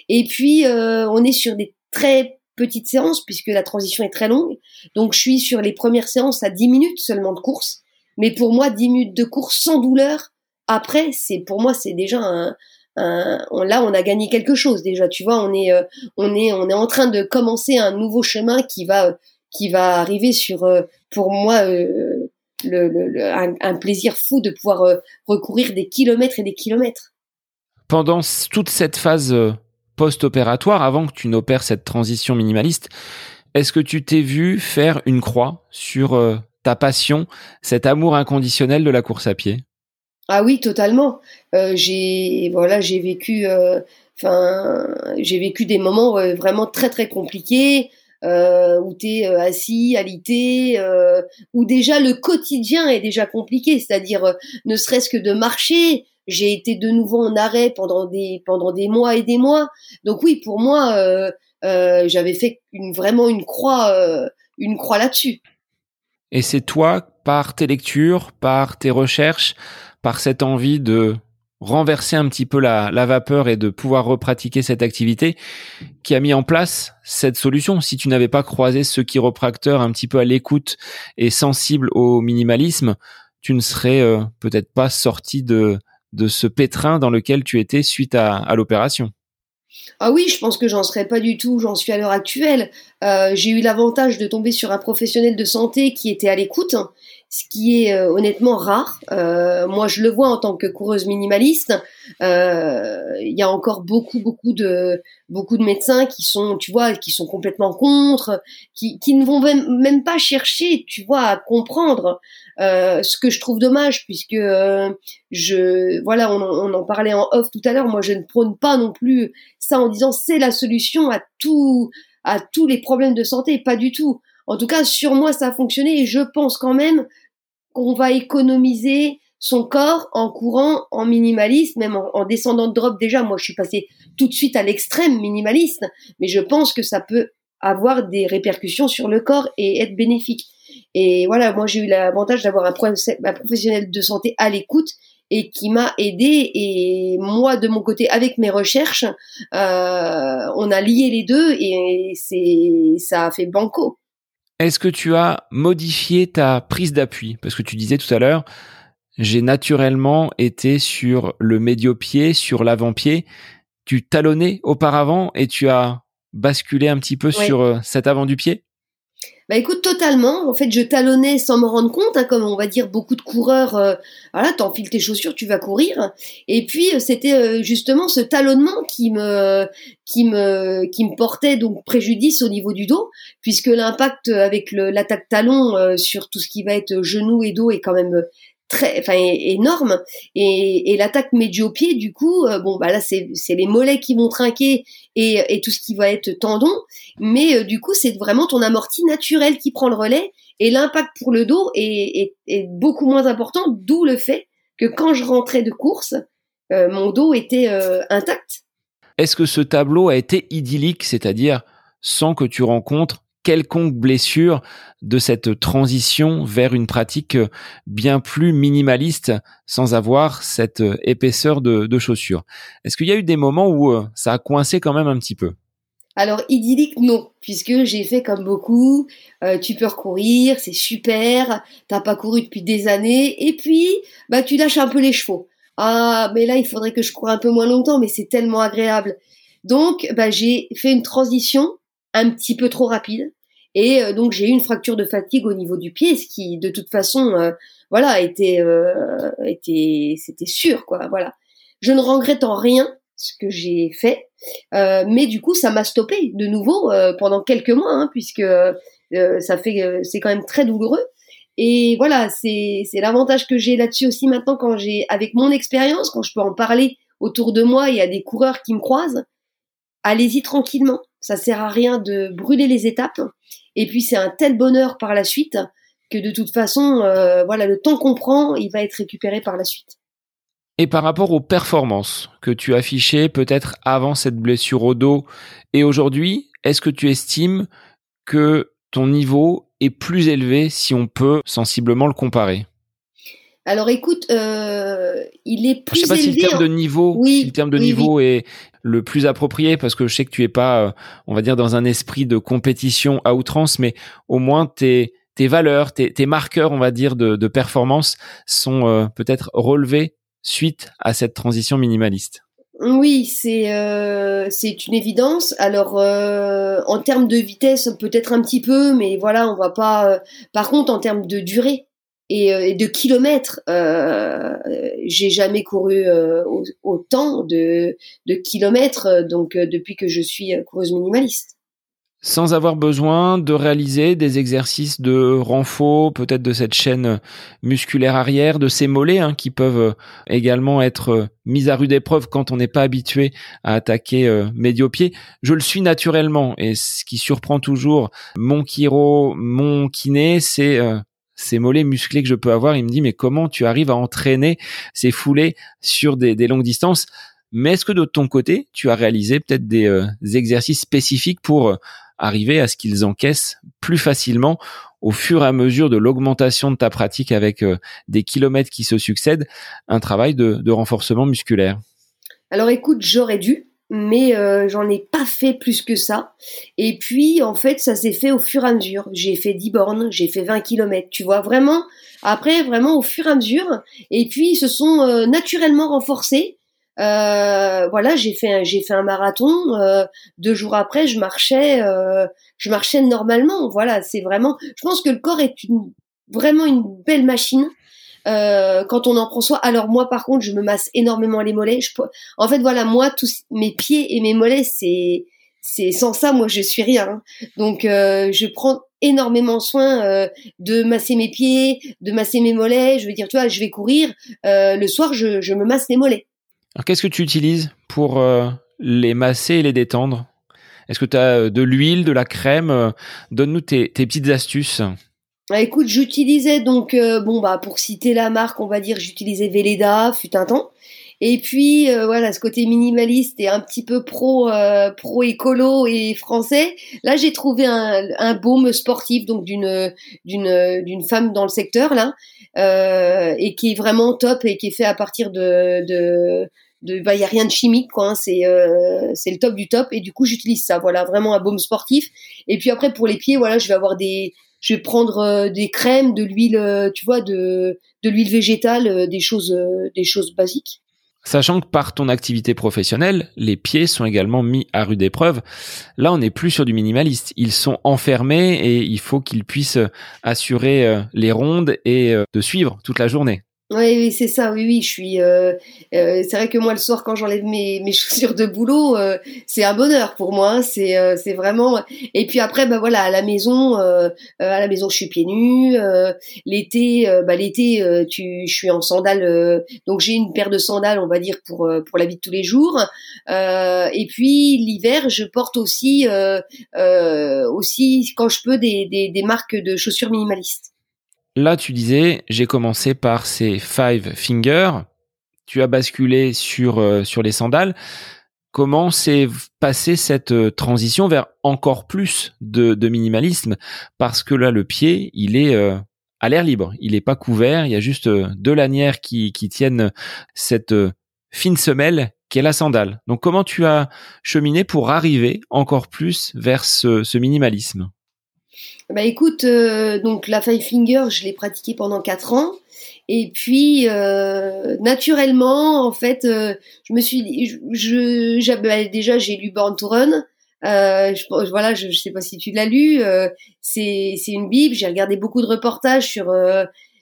Et puis, euh, on est sur des très petites séances puisque la transition est très longue. Donc, je suis sur les premières séances à 10 minutes seulement de course. Mais pour moi, 10 minutes de course sans douleur, après, c'est pour moi, c'est déjà un, là, on a gagné quelque chose déjà. Tu vois, on est, euh, on est, on est en train de commencer un nouveau chemin qui va, qui va arriver sur, euh, pour moi, le, un, plaisir fou de pouvoir euh, recourir des kilomètres et des kilomètres. Pendant toute cette phase euh, post-opératoire, avant que tu n'opères cette transition minimaliste, est-ce que tu t'es vu faire une croix sur euh, ta passion, cet amour inconditionnel de la course à pied? Ah oui, totalement. j'ai voilà, j'ai vécu, enfin, j'ai vécu des moments vraiment très très compliqués euh, où tu es euh, assis, alité, euh, où déjà le quotidien est déjà compliqué, c'est-à-dire euh, ne serait-ce que de marcher. J'ai été de nouveau en arrêt pendant des pendant des mois et des mois. Donc oui, pour moi, euh, j'avais fait une, vraiment une croix une croix là-dessus. Et c'est toi, par tes lectures, par tes recherches, par cette envie de renverser un petit peu la, vapeur et de pouvoir repratiquer cette activité qui a mis en place cette solution. Si tu n'avais pas croisé ce chiropracteur un petit peu à l'écoute et sensible au minimalisme, tu ne serais euh, peut-être pas sorti de, ce pétrin dans lequel tu étais suite à l'opération. Ah oui, je pense que j'en serais pas du tout, j'en suis à l'heure actuelle. Euh, j'ai eu l'avantage de tomber sur un professionnel de santé qui était à l'écoute, ce qui est euh, honnêtement rare. Euh, moi, je le vois en tant que coureuse minimaliste. Il y a encore beaucoup, beaucoup de, beaucoup de médecins qui sont, tu vois, qui sont complètement contre, qui, qui ne vont même, même pas chercher, tu vois, à comprendre. Euh, ce que je trouve dommage puisque euh, je voilà on, en parlait en off tout à l'heure moi je ne prône pas non plus ça en disant c'est la solution à tout à tous les problèmes de santé pas du tout en tout cas sur moi ça a fonctionné et je pense quand même qu'on va économiser son corps en courant en minimaliste, même en, en, descendant de drop déjà. Moi, je suis passée tout de suite à l'extrême minimaliste, mais je pense que ça peut avoir des répercussions sur le corps et être bénéfique. Et voilà, moi j'ai eu l'avantage d'avoir un, professionnel de santé à l'écoute et qui m'a aidé. Et moi, de mon côté, avec mes recherches, euh, on a lié les deux et c'est ça a fait banco. Est-ce que tu as modifié ta prise d'appui? Parce que tu disais tout à l'heure, j'ai naturellement été sur le médio-pied, sur l'avant-pied. Tu talonnais auparavant et tu as basculé un petit peu sur euh, cet avant du pied? Bah écoute, totalement. En fait, je talonnais sans me rendre compte, hein, comme on va dire beaucoup de coureurs. Euh, voilà, t'enfiles tes chaussures, tu vas courir. Et puis euh, c'était euh, justement ce talonnement qui me, qui me, qui me portait donc préjudice au niveau du dos, puisque l'impact avec l'attaque talon sur tout ce qui va être genou et dos est quand même très, enfin énorme. Et, et l'attaque médio-pied, du coup, euh, bon bah là c'est c'est les mollets qui vont trinquer et, et tout ce qui va être tendon. Mais euh, du coup c'est vraiment ton amorti naturel qui prend le relais et l'impact pour le dos est, beaucoup moins important. D'où le fait que quand je rentrais de course, euh, mon dos était intact. Est-ce que ce tableau a été idyllique, c'est-à-dire sans que tu rencontres quelconque blessure de cette transition vers une pratique bien plus minimaliste sans avoir cette épaisseur de, chaussures. Est-ce qu'il y a eu des moments où euh, ça a coincé quand même un petit peu? Alors idyllique non, puisque j'ai fait comme beaucoup. Euh, tu peux recourir, c'est super. T'as pas couru depuis des années, et puis bah tu lâches un peu les chevaux. Ah mais là il faudrait que je cours un peu moins longtemps, mais c'est tellement agréable. Donc bah j'ai fait une transition un petit peu trop rapide. Et euh, donc j'ai eu une fracture de fatigue au niveau du pied, ce qui de toute façon, euh, voilà, était, euh, était, c'était sûr, quoi. Voilà. Je ne regrette en rien ce que j'ai fait, mais du coup ça m'a stoppé de nouveau pendant quelques mois, hein, puisque ça fait, c'est quand même très douloureux. Et voilà, c'est c'est l'avantage que j'ai là-dessus aussi maintenant quand j'ai avec mon expérience, quand je peux en parler autour de moi, y a des coureurs qui me croisent. Allez-y tranquillement, ça sert à rien de brûler les étapes. Et puis c'est un tel bonheur par la suite que de toute façon, euh, voilà, le temps qu'on prend, il va être récupéré par la suite. Et par rapport aux performances que tu affichais peut-être avant cette blessure au dos et aujourd'hui, est-ce que tu estimes que ton niveau est plus élevé si on peut sensiblement le comparer? Alors écoute, euh, il est plus Je sais pas si le terme de niveau, oui, si le terme de niveau est le plus approprié parce que je sais que tu es pas, euh, on va dire, dans un esprit de compétition à outrance, mais au moins tes tes valeurs, tes, tes marqueurs, on va dire, de, de performance sont euh, peut-être relevés suite à cette transition minimaliste. Oui, c'est euh, c'est une évidence. Alors euh, en termes de vitesse, peut-être un petit peu, mais voilà, on va pas. par contre, en termes de durée, euh, et, de kilomètres. Euh, j'ai jamais couru euh, autant de, de kilomètres donc depuis que je suis coureuse minimaliste. Sans avoir besoin de réaliser des exercices de renfort, peut-être de cette chaîne musculaire arrière, de ces mollets hein, qui peuvent également être mis à rude épreuve quand on n'est pas habitué à attaquer euh, médio-pied. Je le suis naturellement et ce qui surprend toujours mon chiro, mon kiné, c'est ces mollets musclés que je peux avoir, il me dit mais comment tu arrives à entraîner ces foulées sur des, longues distances? Mais est-ce que de ton côté, tu as réalisé peut-être des, euh, exercices spécifiques pour euh, arriver à ce qu'ils encaissent plus facilement au fur et à mesure de l'augmentation de ta pratique avec euh, des kilomètres qui se succèdent, un travail de, de renforcement musculaire? Alors écoute, j'aurais dû, mais euh, j'en ai pas fait plus que ça. Et puis, en fait, ça s'est fait au fur et à mesure. J'ai fait 10 bornes, j'ai fait 20 kilomètres, tu vois, vraiment, après, vraiment au fur et à mesure. Et puis, ils se sont euh, naturellement renforcés. Euh, voilà, j'ai fait j'ai fait un marathon. Euh, deux jours après, je marchais, euh, je marchais normalement. Voilà, c'est vraiment. Je pense que le corps est une, vraiment une belle machine. Quand on en prend soin. Alors moi, par contre, je me masse énormément les mollets. Je, en fait, voilà, moi, tous mes pieds et mes mollets, c'est, c'est sans ça, moi, je suis rien. Hein. Donc, je prends énormément soin de masser mes pieds, de masser mes mollets. Je veux dire, tu vois, je vais courir. le soir, je, me masse les mollets. Alors, qu'est-ce que tu utilises pour euh, les masser et les détendre? Est-ce que tu as euh, de l'huile, de la crème? Euh, Donne-nous tes, petites astuces. Ah, écoute, j'utilisais donc, bon, bah, pour citer la marque, on va dire, j'utilisais Velleda, fut un temps. Et puis voilà, ce côté minimaliste et un petit peu pro pro écolo et français. Là, j'ai trouvé un, un baume sportif donc d'une d'une d'une femme dans le secteur là et qui est vraiment top et qui est fait à partir de de il bah, y a rien de chimique quoi hein, c'est euh, c'est le top du top et du coup j'utilise ça voilà vraiment un baume sportif et puis après pour les pieds voilà je vais avoir des je vais prendre euh, des crèmes de l'huile euh, tu vois de de l'huile végétale des choses des choses basiques Sachant que par ton activité professionnelle, les pieds sont également mis à rude épreuve. Là, on n'est plus sur du minimaliste. Ils sont enfermés et il faut qu'ils puissent assurer les rondes et te suivre toute la journée. Oui, oui c'est ça. Oui, oui, je suis. Euh, euh, c'est vrai que moi, le soir, quand j'enlève mes, chaussures de boulot, euh, c'est un bonheur pour moi. Hein. C'est, vraiment. Et puis après, bah voilà, à la maison, à la maison, je suis pieds nus. l'été, bah l'été, tu, je suis en sandales. donc j'ai une paire de sandales, on va dire pour pour la vie de tous les jours. et puis l'hiver, je porte aussi aussi quand je peux des, des marques de chaussures minimalistes. Là, tu disais, j'ai commencé par ces five fingers. Tu as basculé sur euh, sur les sandales. Comment s'est passée cette euh, transition vers encore plus de, de, minimalisme? Parce que là, le pied, il est euh, à l'air libre. Il n'est pas couvert. Il y a juste deux lanières qui, qui tiennent cette fine semelle qu'est la sandale. Donc, comment tu as cheminé pour arriver encore plus vers ce, ce minimalisme? Bah écoute, euh, donc la Five Finger, je l'ai pratiqué pendant quatre ans. Et puis euh, naturellement, en fait, euh, je me suis je, je bah, déjà j'ai lu Born to Run. Je, voilà, je, je sais pas si tu l'as lu. c'est c'est une bible. J'ai regardé beaucoup de reportages sur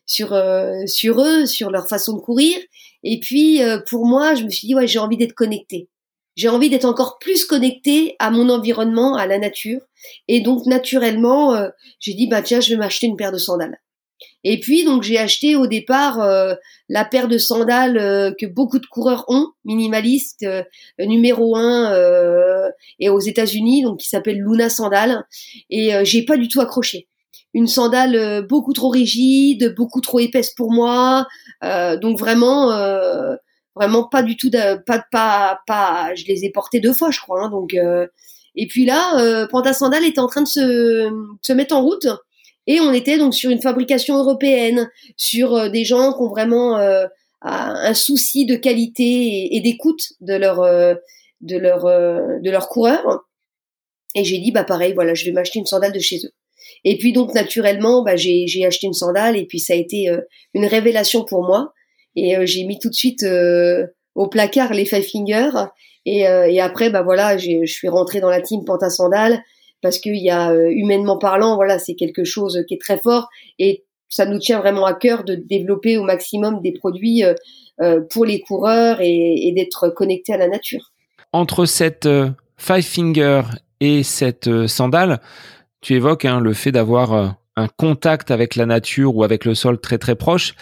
sur sur eux, sur leur façon de courir. Et puis pour moi, je me suis dit ouais, j'ai envie d'être connecté. J'ai envie d'être encore plus connecté à mon environnement, à la nature. Et donc naturellement, euh, j'ai dit bah tiens, je vais m'acheter une paire de sandales. Et puis donc j'ai acheté au départ euh, la paire de sandales euh, que beaucoup de coureurs ont, minimalistes, numéro un et aux États-Unis, donc qui s'appelle Luna Sandales. Et j'ai pas du tout accroché. Une sandale beaucoup trop rigide, beaucoup trop épaisse pour moi. donc vraiment vraiment pas du tout de, pas pas pas je les ai portés deux fois je crois hein, donc euh, et puis là euh, Panta Sandal était en train de se se mettre en route et on était donc sur une fabrication européenne sur euh, des gens qui ont vraiment euh, un souci de qualité et, d'écoute de leur de leur de leurs coureurs et j'ai dit bah pareil voilà je vais m'acheter une sandale de chez eux. Et puis donc naturellement bah j'ai j'ai acheté une sandale et puis ça a été une révélation pour moi et euh, j'ai mis tout de suite euh, au placard les Five Fingers. Et, euh, et après, bah voilà, je suis rentrée dans la team Panta Sandal parce qu'il y a humainement parlant, voilà, c'est quelque chose qui est très fort et ça nous tient vraiment à cœur de développer au maximum des produits pour les coureurs et, et d'être connectés à la nature. Entre cette Five Finger et cette sandale, tu évoques hein, le fait d'avoir un contact avec la nature ou avec le sol très très proche.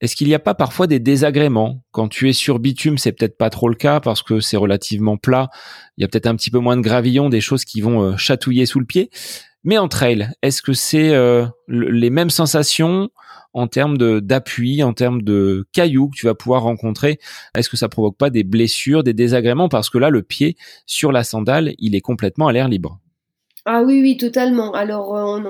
Est-ce qu'il n'y a pas parfois des désagréments? Quand tu es sur bitume, c'est peut-être pas trop le cas parce que c'est relativement plat. Il y a peut-être un petit peu moins de gravillon, des choses qui vont euh, chatouiller sous le pied. Mais en trail, est-ce que c'est euh, les mêmes sensations en termes d'appui, en termes de cailloux que tu vas pouvoir rencontrer? Est-ce que ça provoque pas des blessures, des désagréments? Parce que là, le pied sur la sandale, il est complètement à l'air libre. Ah oui, oui, totalement. Alors, on,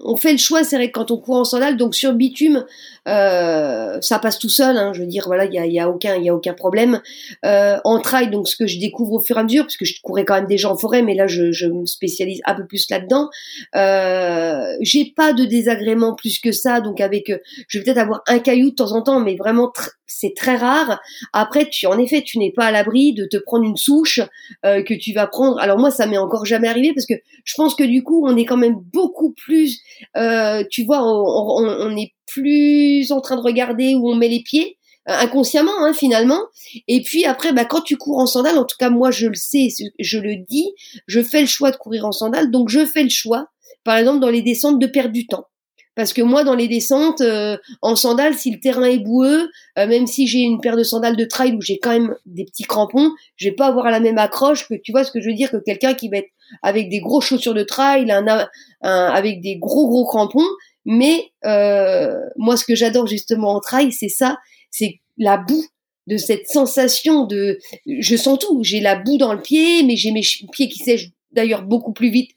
on, fait le choix, c'est vrai, quand on court en sandales, donc sur bitume, euh, ça passe tout seul. Hein, je veux dire, voilà, il y a, y a, aucun, y a aucun problème. Euh, en trail, donc ce que je découvre au fur et à mesure, parce que je courais quand même déjà en forêt, mais là, je, me spécialise un peu plus là-dedans. Euh, j'ai pas de désagrément plus que ça, donc avec, euh, je vais peut-être avoir un caillou de temps en temps, mais vraiment c'est très rare. Après, tu, en effet, tu n'es pas à l'abri de te prendre une souche euh, que tu vas prendre. Alors moi, ça m'est encore jamais arrivé parce que je pense que du coup, on est quand même beaucoup plus, euh, tu vois, on, est plus en train de regarder où on met les pieds euh, inconsciemment hein, finalement et puis après bah, quand tu cours en sandales en tout cas moi je le sais je le dis je fais le choix de courir en sandales donc je fais le choix par exemple dans les descentes de perdre du temps parce que moi, dans les descentes, euh, en sandales, si le terrain est boueux, euh, même si j'ai une paire de sandales de trail où j'ai quand même des petits crampons, je vais pas avoir la même accroche que, tu vois ce que je veux dire, que quelqu'un qui va être avec des gros chaussures de trail, un, avec des gros gros crampons. Mais euh, moi, ce que j'adore justement en trail, c'est ça, c'est la boue de cette sensation de, je sens tout. J'ai la boue dans le pied, mais j'ai mes pieds qui sèchent d'ailleurs beaucoup plus vite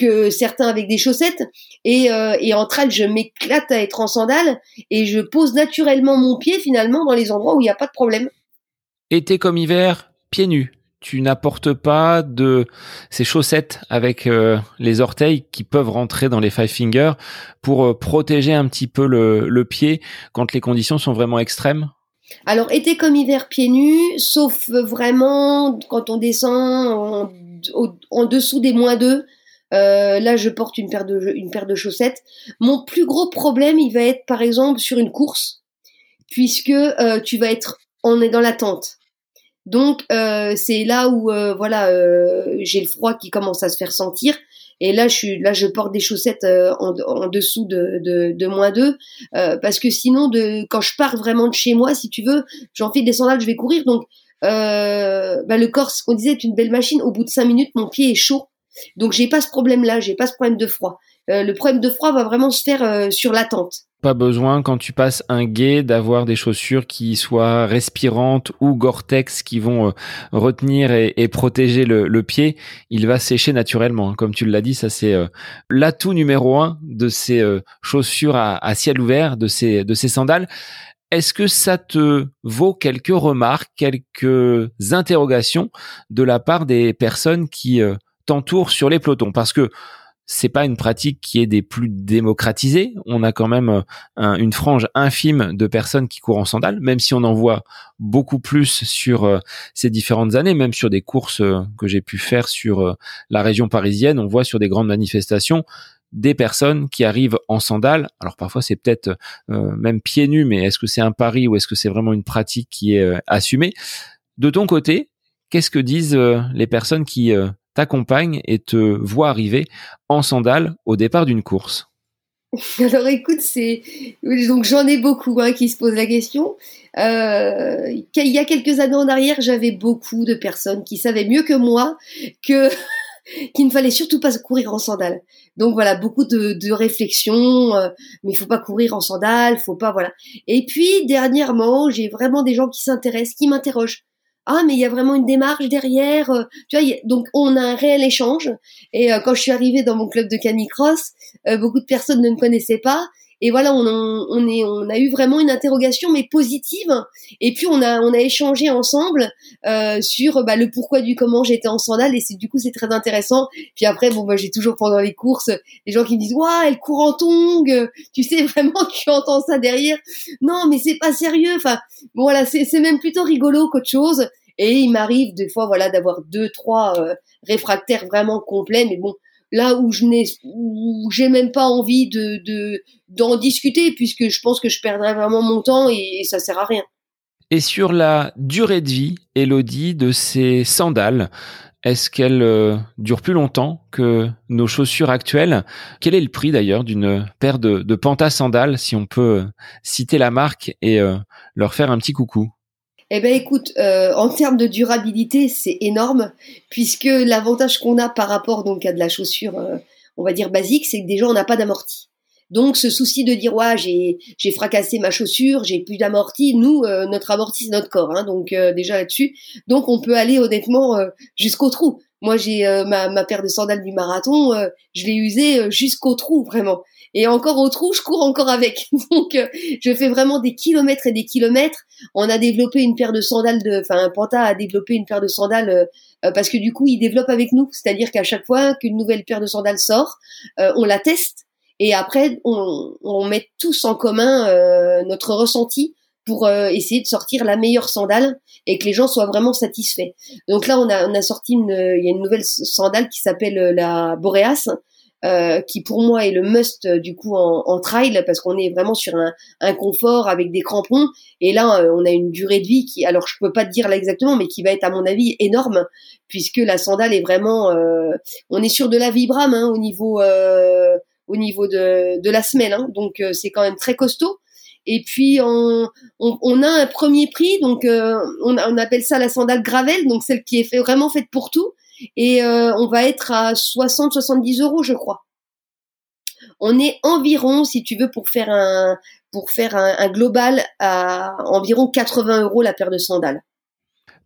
que certains avec des chaussettes. Et, euh, et entre elles, je m'éclate à être en sandales et je pose naturellement mon pied finalement dans les endroits où il n'y a pas de problème. Été comme hiver, pieds nus. Tu n'apportes pas de ces chaussettes avec euh, les orteils qui peuvent rentrer dans les five fingers pour euh, protéger un petit peu le, le pied quand les conditions sont vraiment extrêmes? Alors, été comme hiver, pieds nus, sauf vraiment quand on descend en, en dessous des moins 2, euh, là, je porte une paire de une paire de chaussettes. Mon plus gros problème, il va être par exemple sur une course, puisque euh, tu vas être, on est dans la tente. Donc euh, c'est là où voilà, j'ai le froid qui commence à se faire sentir. Et là, je suis là, je porte des chaussettes en, en, dessous de, de, de moins 2 parce que sinon, de quand je pars vraiment de chez moi, si tu veux, j'en fais des sandales, je vais courir. Donc bah, le corps, ce qu'on disait, est une belle machine. Au bout de cinq minutes, mon pied est chaud donc j'ai pas ce problème-là, j'ai pas ce problème de froid. Euh, le problème de froid va vraiment se faire euh, sur l'attente. Pas besoin quand tu passes un guet d'avoir des chaussures qui soient respirantes ou Gore-Tex qui vont euh, retenir et, protéger le, pied. Il va sécher naturellement. Hein. Comme tu l'as dit, ça c'est l'atout numéro un de ces chaussures à, à, ciel ouvert, de ces de ces sandales. Est-ce que ça te vaut quelques remarques, quelques interrogations de la part des personnes qui t'entoure sur les pelotons parce que c'est pas une pratique qui est des plus démocratisées. On a quand même euh, une frange infime de personnes qui courent en sandales, même si on en voit beaucoup plus sur euh, ces différentes années, même sur des courses euh, que j'ai pu faire sur la région parisienne, on voit sur des grandes manifestations des personnes qui arrivent en sandales. Alors parfois c'est peut-être même pieds nus, mais est-ce que c'est un pari ou est-ce que c'est vraiment une pratique qui est assumée? De ton côté, qu'est-ce que disent les personnes qui t'accompagne et te voit arriver en sandales au départ d'une course alors écoute, c'est donc j'en ai beaucoup hein, qui se posent la question. Euh, il y a quelques années en arrière, j'avais beaucoup de personnes qui savaient mieux que moi qu'il ne fallait surtout pas courir en sandales. Donc voilà, beaucoup de, de réflexions, euh, mais il faut pas courir en sandales, faut pas voilà. Et puis dernièrement, j'ai vraiment des gens qui s'intéressent, qui m'interrogent ah mais il y a vraiment une démarche derrière euh, tu vois donc on a un réel échange. Et euh, quand je suis arrivée dans mon club de canicross euh, beaucoup de personnes ne me connaissaient pas et voilà, on, on, est, on a eu vraiment une interrogation, mais positive. Et puis on a, on a échangé ensemble euh, sur bah, le pourquoi du comment j'étais en sandales. Et du coup c'est très intéressant. Puis après, bon, bah, j'ai toujours pendant les courses des gens qui me disent, waouh, elle court en tongue. Tu sais vraiment, tu entends ça derrière. Non, mais c'est pas sérieux. Enfin, bon, voilà, c'est même plutôt rigolo qu'autre chose. Et il m'arrive des fois, voilà, d'avoir deux, trois euh, réfractaires vraiment complets. Mais bon, là où je n'ai j'ai même pas envie de d'en discuter puisque je pense que je perdrais vraiment mon temps et, ça sert à rien. Et sur la durée de vie, Elodie, de ces sandales, est-ce qu'elles euh, durent plus longtemps que nos chaussures actuelles? Quel est le prix d'ailleurs d'une paire de, de Panta sandales, si on peut citer la marque et euh, leur faire un petit coucou? Eh ben écoute, euh, en termes de durabilité, c'est énorme puisque l'avantage qu'on a par rapport donc à de la chaussure, euh, on va dire basique, c'est que déjà on n'a pas d'amorti. Donc ce souci de dire ouais j'ai j'ai fracassé ma chaussure, j'ai plus d'amorti. Nous euh, notre amorti c'est notre corps, hein, donc déjà là-dessus. Donc on peut aller honnêtement jusqu'au trou. Moi j'ai ma, ma paire de sandales du marathon, je l'ai usée jusqu'au trou vraiment. Et encore au trou, je cours encore avec. Donc je fais vraiment des kilomètres et des kilomètres. On a développé une paire de sandales de, enfin Panta a développé une paire de sandales parce que du coup il développe avec nous. C'est-à-dire qu'à chaque fois qu'une nouvelle paire de sandales sort, on la teste et après, on, on met tous en commun euh, notre ressenti pour euh, essayer de sortir la meilleure sandale et que les gens soient vraiment satisfaits. Donc là, on a, on a sorti une, il y a une nouvelle sandale qui s'appelle euh, la Boreas, euh, qui pour moi est le must du coup en, en trail parce qu'on est vraiment sur un, un, confort avec des crampons et là on a une durée de vie qui alors je peux pas te dire là exactement mais qui va être à mon avis énorme puisque la sandale est vraiment euh, on est sur de la Vibram hein, au niveau euh, au niveau de, de la semelle. Hein. Donc euh, c'est quand même très costaud. Et puis on, on, a un premier prix, donc euh, on, on, appelle ça la sandale Gravel, donc celle qui est fait, vraiment faite pour tout. Et euh, on va être à 60-70 euros, je crois. On est environ, si tu veux, pour faire un pour faire un, un global à environ 80 euros la paire de sandales.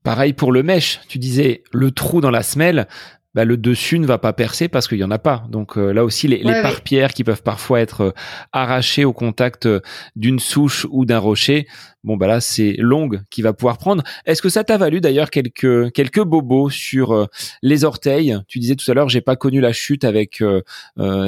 Pareil pour le mèche. Tu disais le trou dans la semelle bah, le dessus ne va pas percer parce qu'il y en a pas. Donc euh, là aussi, les, les pare-pierres qui peuvent parfois être euh, arrachées au contact euh, d'une souche ou d'un rocher, bon bah là c'est longue qui va pouvoir prendre. Est-ce que ça t'a valu d'ailleurs quelques quelques bobos sur les orteils? Tu disais tout à l'heure, j'ai pas connu la chute avec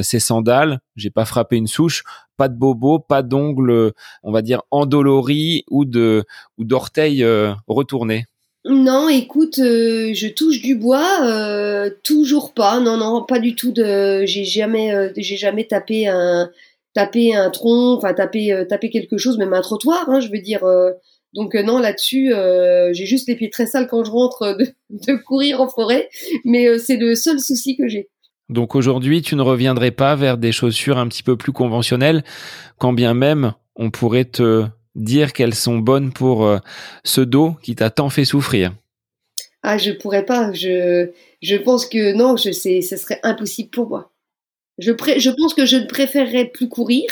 ces sandales, j'ai pas frappé une souche pas de bobos, pas d'ongles, on va dire endoloris ou de ou d'orteils retournés. Non, écoute, euh, je touche du bois, euh, toujours pas. Non, non, pas du tout. De, j'ai jamais, euh, j'ai jamais tapé un, tapé un tronc, enfin tapé, tapé quelque chose, même un trottoir. Hein, je veux dire. donc non, là-dessus, j'ai juste les pieds très sales quand je rentre de, de courir en forêt, mais c'est le seul souci que j'ai. Donc aujourd'hui, tu ne reviendrais pas vers des chaussures un petit peu plus conventionnelles, quand bien même on pourrait te dire qu'elles sont bonnes pour euh, ce dos qui t'a tant fait souffrir Ah, je pourrais pas. Je, je pense que non, je sais, ce serait impossible pour moi. Je, je pense que je ne préférerais plus courir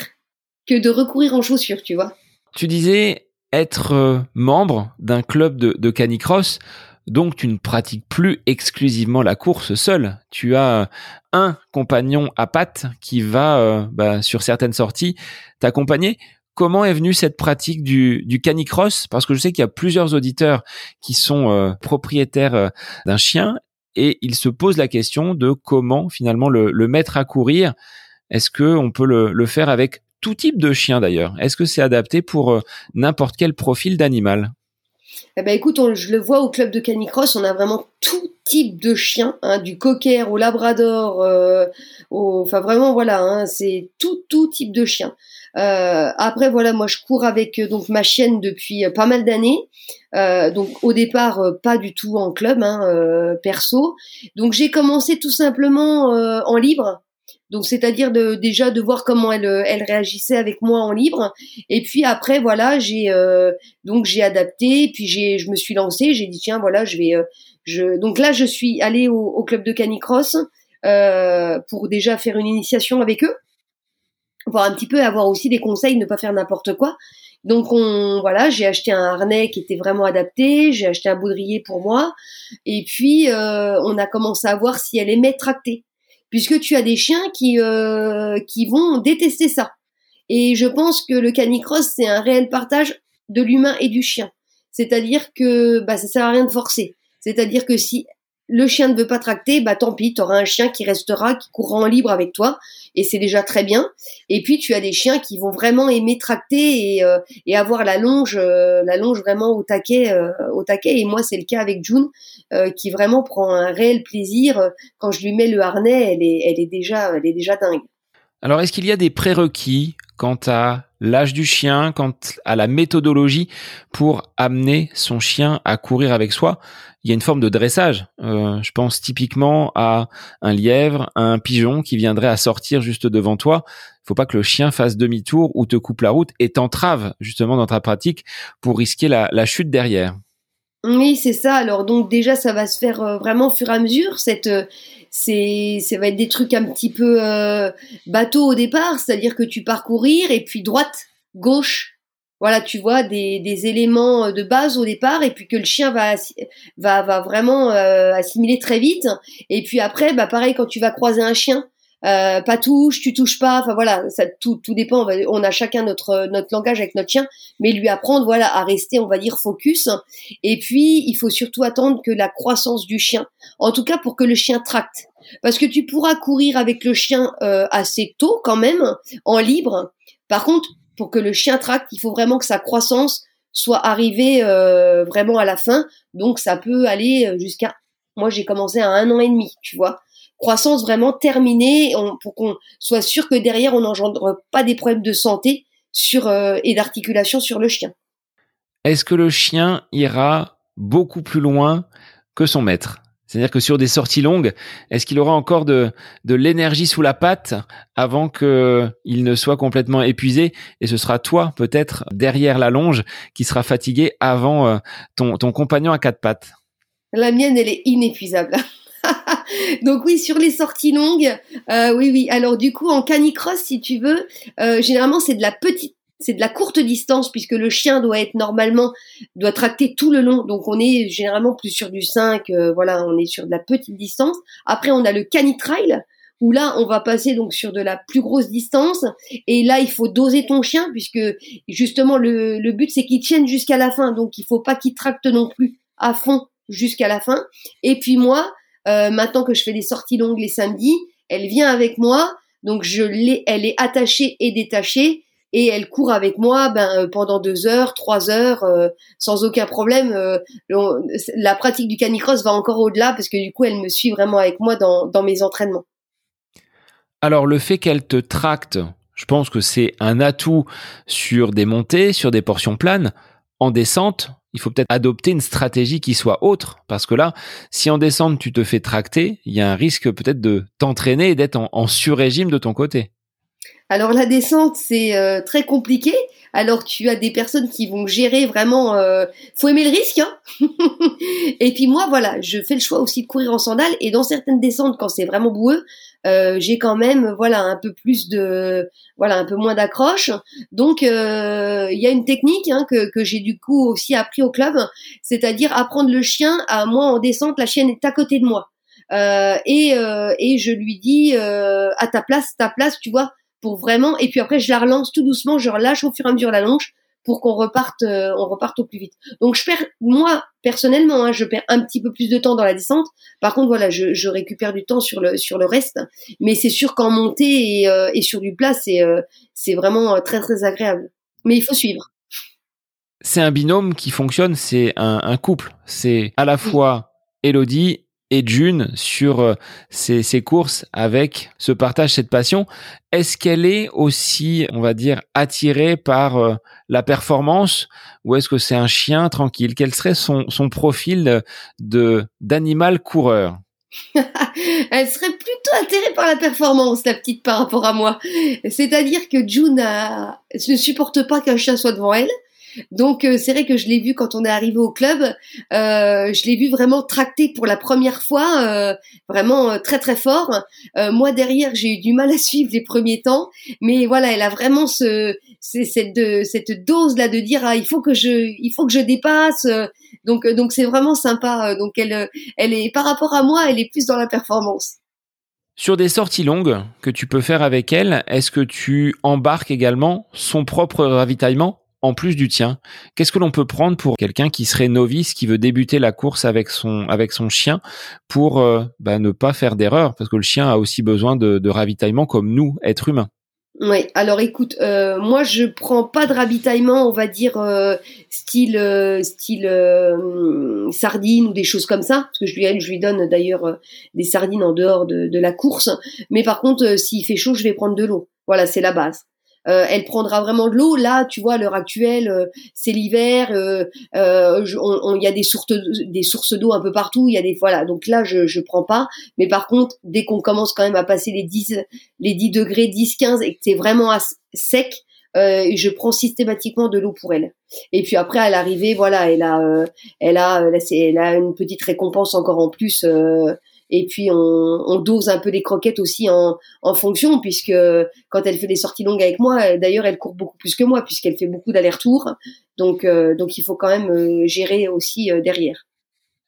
que de recourir en chaussures, tu vois. Tu disais être euh, membre d'un club de, de canicross. Donc tu ne pratiques plus exclusivement la course seul. Tu as un compagnon à pattes qui va, euh, bah, sur certaines sorties, t'accompagner. Comment est venue cette pratique du, du canicross? Parce que je sais qu'il y a plusieurs auditeurs qui sont euh, propriétaires euh, d'un chien et ils se posent la question de comment finalement le, mettre à courir. Est-ce que on peut le, faire avec tout type de chien d'ailleurs? Est-ce que c'est adapté pour euh, n'importe quel profil d'animal? Eh ben écoute, je le vois au club de canicross, on a vraiment tout type de chien, hein, du cocker au labrador, enfin vraiment voilà, hein, c'est tout tout type de chien. Euh, après voilà, moi je cours avec euh, donc ma chienne depuis euh, pas mal d'années. Euh, donc au départ pas du tout en club, hein, perso. Donc j'ai commencé tout simplement en libre. Donc c'est-à-dire de déjà de voir comment elle elle réagissait avec moi en libre. Et puis après voilà j'ai donc j'ai adapté. Puis j'ai je me suis lancée. J'ai dit tiens voilà je vais je donc là je suis allée au, club de canicross euh, pour déjà faire une initiation avec eux voir un petit peu avoir aussi des conseils, ne pas faire n'importe quoi. Donc on voilà, j'ai acheté un harnais qui était vraiment adapté, j'ai acheté un baudrier pour moi, et puis euh, on a commencé à voir si elle aimait tracter, puisque tu as des chiens qui euh, qui vont détester ça. Et je pense que le canicross c'est un réel partage de l'humain et du chien, c'est-à-dire que bah ça sert à rien de forcer. C'est-à-dire que si le chien ne veut pas tracter, bah tant pis, tu auras un chien qui restera, qui courra en libre avec toi, et c'est déjà très bien. Et puis tu as des chiens qui vont vraiment aimer tracter et, euh, avoir la longe, euh, la longe vraiment au taquet, euh, au taquet. Et moi c'est le cas avec June, qui vraiment prend un réel plaisir quand je lui mets le harnais, elle est, elle est déjà, elle est déjà dingue. Alors est-ce qu'il y a des prérequis quant à l'âge du chien, quant à la méthodologie pour amener son chien à courir avec soi il y a une forme de dressage. Euh, je pense typiquement à un lièvre, un pigeon qui viendrait à sortir juste devant toi. Il faut pas que le chien fasse demi-tour ou te coupe la route et t'entrave justement dans ta pratique pour risquer la, chute derrière. Oui, c'est ça. Alors donc déjà, ça va se faire euh, vraiment au fur et à mesure. Cette, euh, c'est, ça va être des trucs un petit peu euh, bateau au départ, c'est-à-dire que tu parcourir et puis droite, gauche. Voilà, tu vois des, des éléments de base au départ et puis que le chien va va va vraiment assimiler très vite. Et puis après, bah pareil quand tu vas croiser un chien, euh, pas touche, tu touches pas. Enfin voilà, ça tout tout dépend. On, a chacun notre notre langage avec notre chien, mais lui apprendre voilà à rester, on va dire focus. Et puis il faut surtout attendre que la croissance du chien, en tout cas pour que le chien tracte, parce que tu pourras courir avec le chien euh, assez tôt quand même en libre. Par contre, pour que le chien tracte, il faut vraiment que sa croissance soit arrivée euh, vraiment à la fin. Donc ça peut aller jusqu'à moi j'ai commencé à un an et demi, tu vois croissance vraiment terminée pour qu'on soit sûr que derrière on n'engendre pas des problèmes de santé sur euh, et d'articulation sur le chien. Est-ce que le chien ira beaucoup plus loin que son maître? C'est-à-dire que sur des sorties longues, est-ce qu'il aura encore de, de l'énergie sous la patte avant qu'il ne soit complètement épuisé? Et ce sera toi, peut-être, derrière la longe, qui sera fatigué avant euh, ton, ton compagnon à quatre pattes. La mienne, elle est inépuisable. Donc oui, sur les sorties longues, euh, oui, oui. Alors du coup, en canicross, si tu veux, euh, généralement c'est de la petite, c'est de la courte distance puisque le chien doit être normalement doit tracter tout le long. Donc on est généralement plus sur du 5, euh, voilà, on est sur de la petite distance. Après, on a le canitrail où là, on va passer donc sur de la plus grosse distance. Et là, il faut doser ton chien puisque justement le, le but c'est qu'il tienne jusqu'à la fin. Donc il faut pas qu'il tracte non plus à fond jusqu'à la fin. Et puis moi, euh, maintenant que je fais des sorties longues les samedis, elle vient avec moi, donc je l'ai, elle est attachée et détachée et elle court avec moi ben, euh, pendant deux heures, trois heures, euh, sans aucun problème. la pratique du canicross va encore au-delà parce que du coup, elle me suit vraiment avec moi dans, dans mes entraînements. Alors, le fait qu'elle te tracte, je pense que c'est un atout sur des montées, sur des portions planes. En descente, il faut peut-être adopter une stratégie qui soit autre. Parce que là, si en descente tu te fais tracter, il y a un risque peut-être de t'entraîner et d'être en, en sur-régime de ton côté. Alors la descente, c'est euh, très compliqué. Alors tu as des personnes qui vont gérer vraiment. Euh, faut aimer le risque. Hein et puis moi, voilà, je fais le choix aussi de courir en sandales. Et dans certaines descentes, quand c'est vraiment boueux, euh, j'ai quand même voilà un peu plus de voilà un peu moins d'accroche. Donc euh, il y a une technique hein, que, que j'ai du coup aussi appris au club, c'est-à-dire apprendre le chien à moi en descente, la chienne est à côté de moi. Euh, et, et je lui dis à ta place, ta place, tu vois pour vraiment. Et puis après, je la relance tout doucement, je relâche au fur et à mesure la longe pour qu'on reparte, euh, on reparte au plus vite. Donc je perds, moi personnellement, hein, je perds un petit peu plus de temps dans la descente. Par contre, voilà, je, je récupère du temps sur le sur le reste. Mais c'est sûr qu'en montée et, euh, et, sur du plat, c'est euh, c'est vraiment très très agréable. Mais il faut suivre. C'est un binôme qui fonctionne, c'est un, un couple. C'est à la fois Elodie et June sur euh, ces, courses avec ce partage, cette passion. Est-ce qu'elle est aussi, on va dire, attirée par euh, la performance ou est-ce que c'est un chien tranquille? Quel serait son, son profil de d'animal coureur? Elle serait plutôt attirée par la performance, la petite par rapport à moi. C'est-à-dire que June ne supporte pas qu'un chien soit devant elle. Donc euh, c'est vrai que je l'ai vu quand on est arrivé au club, euh, je l'ai vu vraiment tracter pour la première fois, euh, vraiment très très fort. moi derrière j'ai eu du mal à suivre les premiers temps, mais voilà elle a vraiment ce, cette, cette dose là de dire ah il faut que je il faut que je dépasse. Donc donc c'est vraiment sympa. Donc elle elle est par rapport à moi elle est plus dans la performance. Sur des sorties longues que tu peux faire avec elle, est-ce que tu embarques également son propre ravitaillement? En plus du tien. Qu'est-ce que l'on peut prendre pour quelqu'un qui serait novice, qui veut débuter la course avec son chien, pour euh, bah, ne pas faire d'erreur, parce que le chien a aussi besoin de, ravitaillement comme nous, êtres humains. Oui, alors écoute, euh, moi je prends pas de ravitaillement, on va dire euh, style style sardine ou des choses comme ça, parce que je lui je lui donne d'ailleurs des sardines en dehors de, de, la course. Mais par contre, s'il fait chaud, je vais prendre de l'eau. Voilà, c'est la base. Euh, elle prendra vraiment de l'eau. Là, tu vois, à l'heure actuelle, euh, c'est l'hiver. Euh, il y a des sources, des sources d'eau un peu partout. Il y a des voilà. Donc là, je je prends pas. Mais par contre, dès qu'on commence quand même à passer les 10 les 10 degrés, 10, 15 et que c'est vraiment sec, euh, je prends systématiquement de l'eau pour elle. Et puis après, à l'arrivée, voilà, elle a, euh, elle a, elle a une petite récompense encore en plus. Euh, et puis on, on, dose un peu les croquettes aussi en, en fonction, puisque quand elle fait des sorties longues avec moi, d'ailleurs, elle court beaucoup plus que moi, puisqu'elle fait beaucoup d'allers-retours. Donc, donc il faut quand même gérer aussi derrière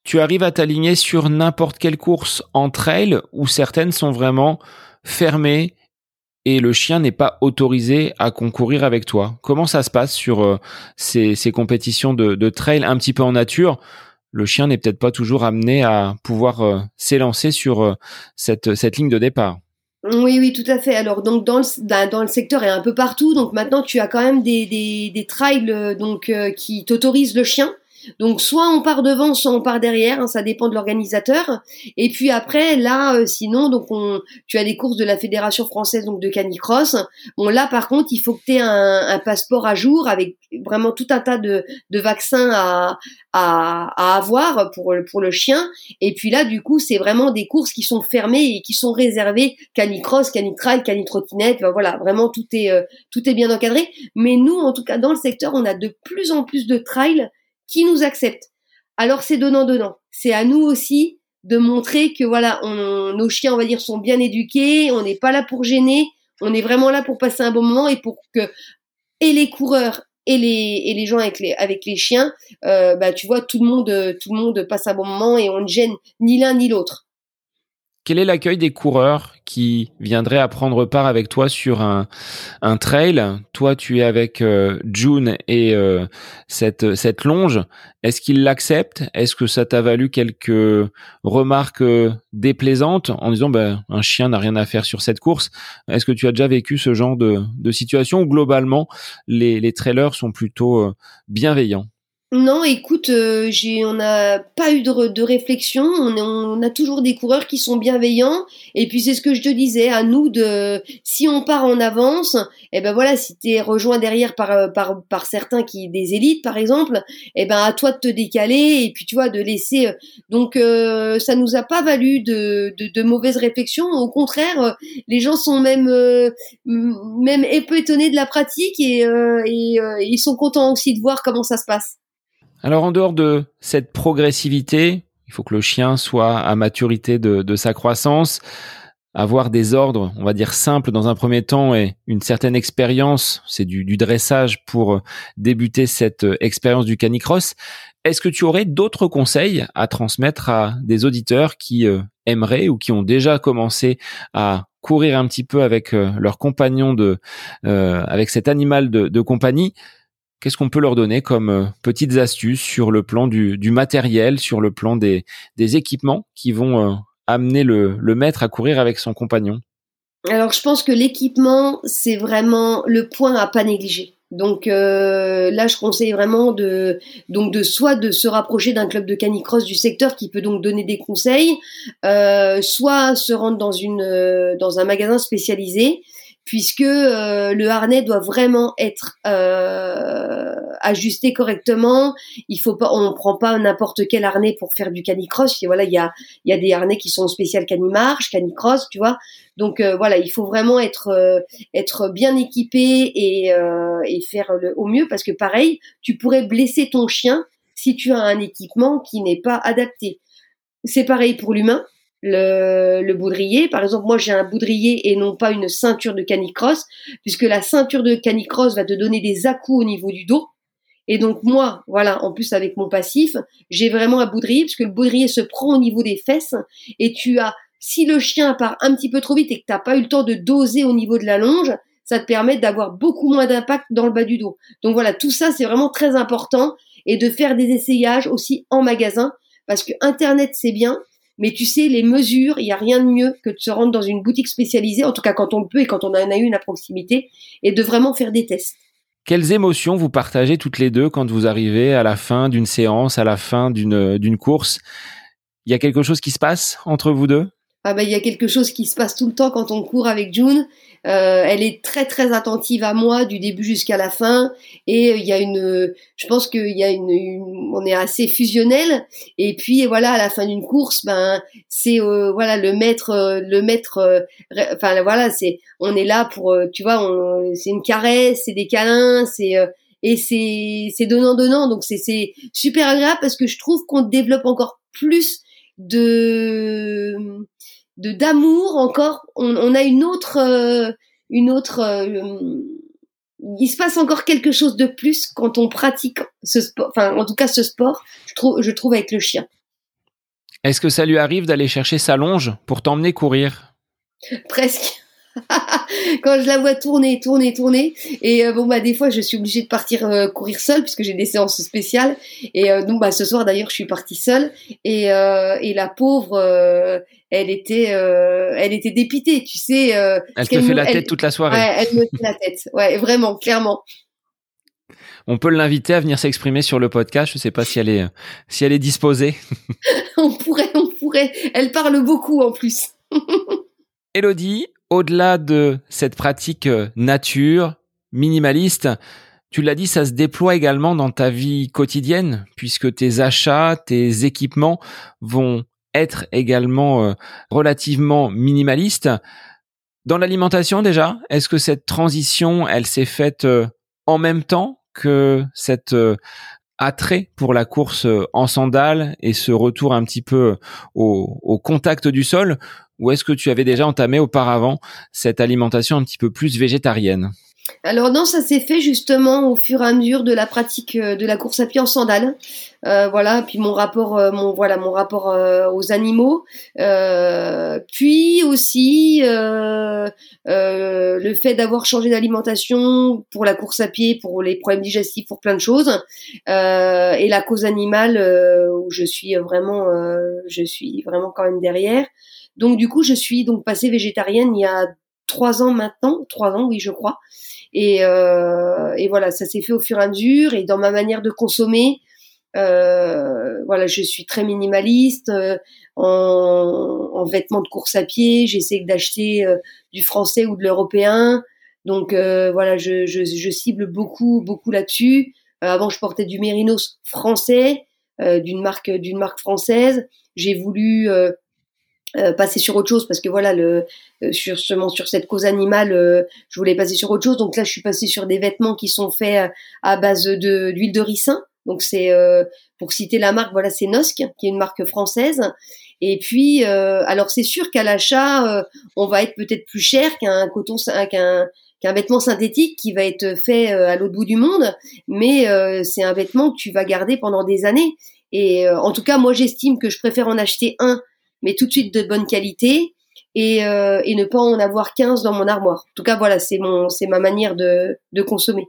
tu arrives à t'aligner sur n'importe quelle course en trail où certaines sont vraiment fermées et le chien n'est pas autorisé à concourir avec toi? Comment ça se passe sur euh, ces, compétitions de, trail un petit peu en nature? Le chien n'est peut-être pas toujours amené à pouvoir euh, s'élancer sur euh, cette, ligne de départ. Oui, oui, tout à fait. Alors, donc dans le, le secteur et un peu partout, donc maintenant tu as quand même des, des, trails donc qui t'autorisent le chien. Donc soit on part devant, soit on part derrière, hein, ça dépend de l'organisateur. Et puis après, là, euh, sinon, donc on, tu as des courses de la Fédération française donc de canicross. Bon là, par contre, il faut que tu aies un, passeport à jour avec vraiment tout un tas de, de vaccins à, à, à, avoir pour pour le chien. Et puis là, du coup, c'est vraiment des courses qui sont fermées et qui sont réservées canicross, canitrail, canitrottinette. Ben voilà, vraiment tout est euh, tout est bien encadré. Mais nous, en tout cas, dans le secteur, on a de plus en plus de trails qui nous accepte. Alors c'est donnant-donnant. C'est à nous aussi de montrer que voilà, nos chiens, on va dire, sont bien éduqués, on n'est pas là pour gêner, on est vraiment là pour passer un bon moment et pour que et les coureurs et les, et les gens avec les, avec les chiens, euh, bah, tu vois, tout le monde, tout le monde passe un bon moment et on ne gêne ni l'un ni l'autre. Quel est l'accueil des coureurs qui viendraient à prendre part avec toi sur un, trail? Toi, tu es avec euh, June et euh, cette, cette longe. Est-ce qu'ils l'acceptent? Est-ce que ça t'a valu quelques remarques euh, déplaisantes en disant ben, un chien n'a rien à faire sur cette course? Est-ce que tu as déjà vécu ce genre de, de situation où globalement les, les trailers sont plutôt bienveillants? Non, écoute, euh, on n'a pas eu de, de réflexion. On, a toujours des coureurs qui sont bienveillants. Et puis c'est ce que je te disais, à nous de, si on part en avance, et eh ben voilà, si t'es rejoint derrière par, euh, par, certains qui des élites par exemple, et eh ben à toi de te décaler et puis tu vois de laisser. Euh, donc ça nous a pas valu de, de, de, mauvaises réflexions. Au contraire, les gens sont même même un peu étonnés de la pratique et, et ils sont contents aussi de voir comment ça se passe. Alors en dehors de cette progressivité, il faut que le chien soit à maturité de, sa croissance, avoir des ordres, on va dire simples dans un premier temps et une certaine expérience, c'est du, dressage pour débuter cette expérience du canicross. Est-ce que tu aurais d'autres conseils à transmettre à des auditeurs qui euh, aimeraient ou qui ont déjà commencé à courir un petit peu avec euh, leur compagnon de, euh, avec cet animal de compagnie? Qu'est-ce qu'on peut leur donner comme euh, petites astuces sur le plan du, matériel, sur le plan des, équipements qui vont euh, amener le, maître à courir avec son compagnon? Alors je pense que l'équipement, c'est vraiment le point à pas négliger. Donc euh, là, je conseille vraiment de donc de soit de se rapprocher d'un club de canicross du secteur qui peut donc donner des conseils, soit se rendre dans dans un magasin spécialisé puisque euh, le harnais doit vraiment être euh, ajusté correctement. Il faut pas, on prend pas n'importe quel harnais pour faire du canicross. Et voilà, il y a, y a des harnais qui sont spécial canimarche, canicross, tu vois. Donc euh, voilà, il faut vraiment être être bien équipé et, et faire le, au mieux parce que pareil, tu pourrais blesser ton chien si tu as un équipement qui n'est pas adapté. C'est pareil pour l'humain le, le boudrier. Par exemple, moi j'ai un boudrier et non pas une ceinture de canicross, puisque la ceinture de canicross va te donner des à au niveau du dos. Et donc moi, voilà, en plus avec mon passif, j'ai vraiment un boudrier, puisque le boudrier se prend au niveau des fesses, et tu as, si le chien part un petit peu trop vite et que tu n'as pas eu le temps de doser au niveau de la longe, ça te permet d'avoir beaucoup moins d'impact dans le bas du dos. Donc voilà, tout ça c'est vraiment très important, et de faire des essayages aussi en magasin, parce que Internet c'est bien, mais tu sais, les mesures, il n'y a rien de mieux que de se rendre dans une boutique spécialisée, en tout cas quand on le peut et quand on en a une à proximité, et de vraiment faire des tests. Quelles émotions vous partagez toutes les deux quand vous arrivez à la fin d'une séance, à la fin d'une course? Il y a quelque chose qui se passe entre vous deux? Ah bah il y a quelque chose qui se passe tout le temps quand on court avec June. Euh, elle est très très attentive à moi du début jusqu'à la fin. Et il y a une, je pense qu'il y a une, on est assez fusionnel. Et puis voilà à la fin d'une course ben c'est euh, voilà le maître euh, le maître enfin voilà c'est on est là pour tu vois c'est une caresse c'est des câlins c'est et c'est c'est donnant donnant donc c'est c'est super agréable parce que je trouve qu'on développe encore plus de de d'amour encore. On, on, a une autre euh, une autre euh, il se passe encore quelque chose de plus quand on pratique ce sport enfin en tout cas ce sport je trouve je trouve avec le chien. Est-ce que ça lui arrive d'aller chercher sa longe pour t'emmener courir? Presque quand je la vois tourner, tourner, tourner. Et euh, bon bah des fois je suis obligée de partir euh, courir seule puisque j'ai des séances spéciales. Et euh, donc bah ce soir d'ailleurs je suis partie seule et, et la pauvre elle était elle était dépitée, tu sais. elle te fait la tête toute la soirée. Ouais, elle me fait la tête. Ouais, vraiment, clairement. On peut l'inviter à venir s'exprimer sur le podcast. Je sais pas si elle est si elle est disposée. on pourrait, on pourrait. Elle parle beaucoup en plus. Elodie, au-delà de cette pratique euh, nature, minimaliste, tu l'as dit, ça se déploie également dans ta vie quotidienne, puisque tes achats, tes équipements vont être également euh, relativement minimalistes. Dans l'alimentation déjà, est-ce que cette transition, elle s'est faite euh, en même temps que cette attrait pour la course en sandales et ce retour un petit peu au, au contact du sol ou est-ce que tu avais déjà entamé auparavant cette alimentation un petit peu plus végétarienne? Alors non, ça s'est fait justement au fur et à mesure de la pratique euh, de la course à pied en sandales. Euh, voilà, puis mon rapport, euh, mon voilà, mon rapport aux animaux. puis aussi le fait d'avoir changé d'alimentation pour la course à pied, pour les problèmes digestifs, pour plein de choses. et la cause animale où je suis vraiment, je suis vraiment quand même derrière. Donc du coup, je suis donc passée végétarienne il y a trois ans maintenant, trois ans oui je crois. Et, euh, et voilà, ça s'est fait au fur et à mesure. Et dans ma manière de consommer, euh, voilà, je suis très minimaliste euh, en, en, vêtements de course à pied. J'essaie d'acheter euh, du français ou de l'européen. Donc euh, voilà, je, je, je, cible beaucoup beaucoup là-dessus. avant, je portais du mérinos français d'une marque d'une marque française. J'ai voulu euh, passer sur autre chose parce que voilà le euh, sur seulement sur cette cause animale euh, je voulais passer sur autre chose. Donc là je suis passée sur des vêtements qui sont faits à base de d'huile de ricin. Donc c'est pour citer la marque voilà c'est Nosk qui est une marque française. Et puis alors c'est sûr qu'à l'achat on va être peut-être plus cher qu'un coton qu'un qu'un vêtement synthétique qui va être fait à l'autre bout du monde. Mais c'est un vêtement que tu vas garder pendant des années. Et en tout cas moi j'estime que je préfère en acheter un mais tout de suite de bonne qualité et, euh, et ne pas en avoir 15 dans mon armoire. En tout cas, voilà, c'est mon, c'est ma manière de, de consommer.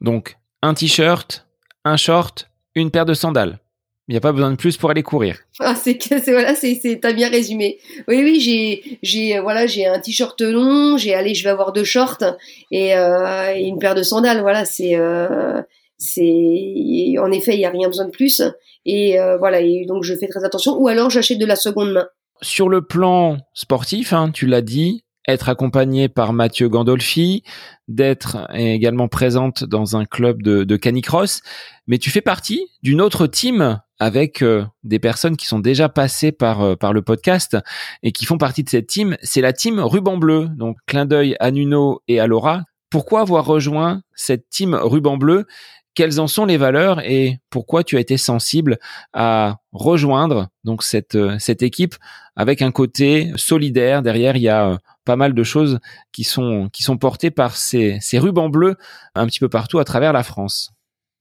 Donc, un t-shirt, un short, une paire de sandales. Il n'y a pas besoin de plus pour aller courir. Ah, c'est voilà, c'est t'as bien résumé. Oui, oui, j'ai j'ai voilà, j'ai un t-shirt long, j'ai allé, je vais avoir deux shorts et, euh, et une paire de sandales. Voilà, c'est euh, c'est en effet, il y a rien besoin de plus. Et euh, voilà, et donc je fais très attention. Ou alors j'achète de la seconde main. Sur le plan sportif, hein, tu l'as dit, être accompagné par Mathieu Gandolfi, d'être également présente dans un club de, de canicross, mais tu fais partie d'une autre team avec euh, des personnes qui sont déjà passées par euh, par le podcast et qui font partie de cette team. C'est la team Ruban Bleu, donc clin d'œil à Nuno et à Laura. Pourquoi avoir rejoint cette team Ruban Bleu quelles en sont les valeurs et pourquoi tu as été sensible à rejoindre donc cette euh, équipe avec un côté solidaire derrière il y a euh, pas mal de choses qui sont qui sont portées par ces ces rubans bleus un petit peu partout à travers la France.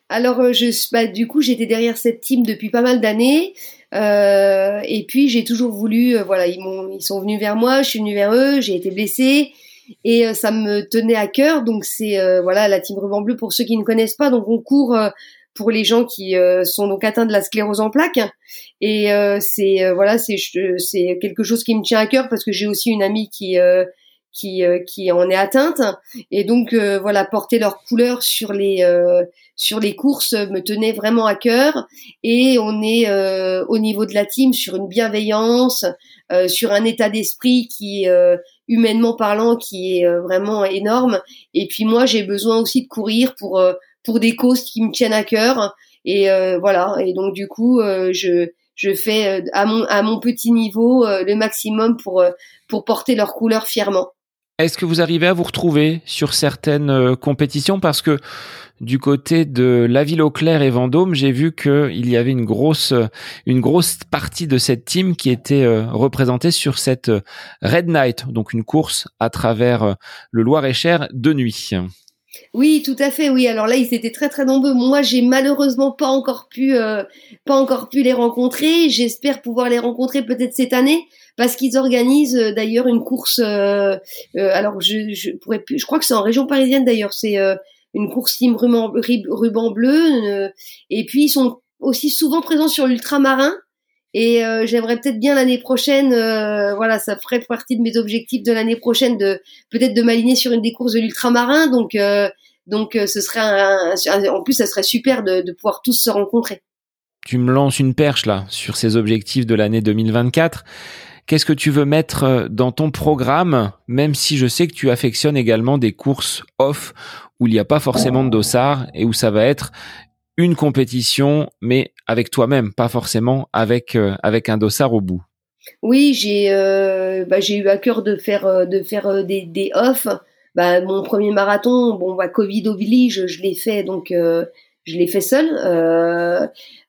Alors euh, bah, du coup j'étais derrière cette team depuis pas mal d'années et puis j'ai toujours voulu voilà ils ils sont venus vers moi je suis venue vers eux j'ai été blessée et euh, ça me tenait à cœur. Donc c'est euh, voilà la team ruban bleu pour ceux qui ne connaissent pas. Donc on court euh, pour les gens qui sont donc atteints de la sclérose en plaques. Et c'est voilà c'est c'est quelque chose qui me tient à cœur parce que j'ai aussi une amie qui qui, qui en est atteinte et donc voilà porter leur couleur sur les sur les courses me tenait vraiment à cœur et on est au niveau de la team sur une bienveillance sur un état d'esprit qui humainement parlant qui est vraiment énorme. Et puis moi, j'ai besoin aussi de courir pour pour des causes qui me tiennent à cœur. Et voilà. Et donc du coup, je je fais à mon à mon petit niveau le maximum pour pour porter leur couleur fièrement. Est-ce que vous arrivez à vous retrouver sur certaines compétitions? Parce que du côté de la ville Auclair et Vendôme, j'ai vu qu'il y avait une grosse, une grosse partie de cette team qui était euh, représentée sur cette euh, Red Night, donc une course à travers euh, le Loir-et-Cher de nuit. Oui, tout à fait. Oui, alors là, ils étaient très très nombreux. Moi, j'ai malheureusement pas encore pu, pas encore pu les rencontrer. J'espère pouvoir les rencontrer peut-être cette année parce qu'ils organisent d'ailleurs une course. alors, je, je pourrais plus. Je crois que c'est en région parisienne d'ailleurs. C'est une course team ruban, ruban bleu. Euh, et puis ils sont aussi souvent présents sur l'ultramarin. Et euh, j'aimerais peut-être bien l'année prochaine, euh, voilà, ça ferait partie de mes objectifs de l'année prochaine de peut-être de m'aligner sur une des courses de l'ultramarin. Donc, donc ce serait un, en plus, ça serait super de, de pouvoir tous se rencontrer. Tu me lances une perche là sur ces objectifs de l'année 2024. Qu'est-ce que tu veux mettre dans ton programme, même si je sais que tu affectionnes également des courses off où il n'y a pas forcément de dossard et où ça va être une compétition, mais avec toi-même, pas forcément avec euh, avec un dossard au bout? Oui, j'ai euh, bah, eu à cœur de faire euh, de faire des, des off. Bah, mon premier marathon, bon, bah, Covid oblige, je l'ai fait donc je l'ai fait seul.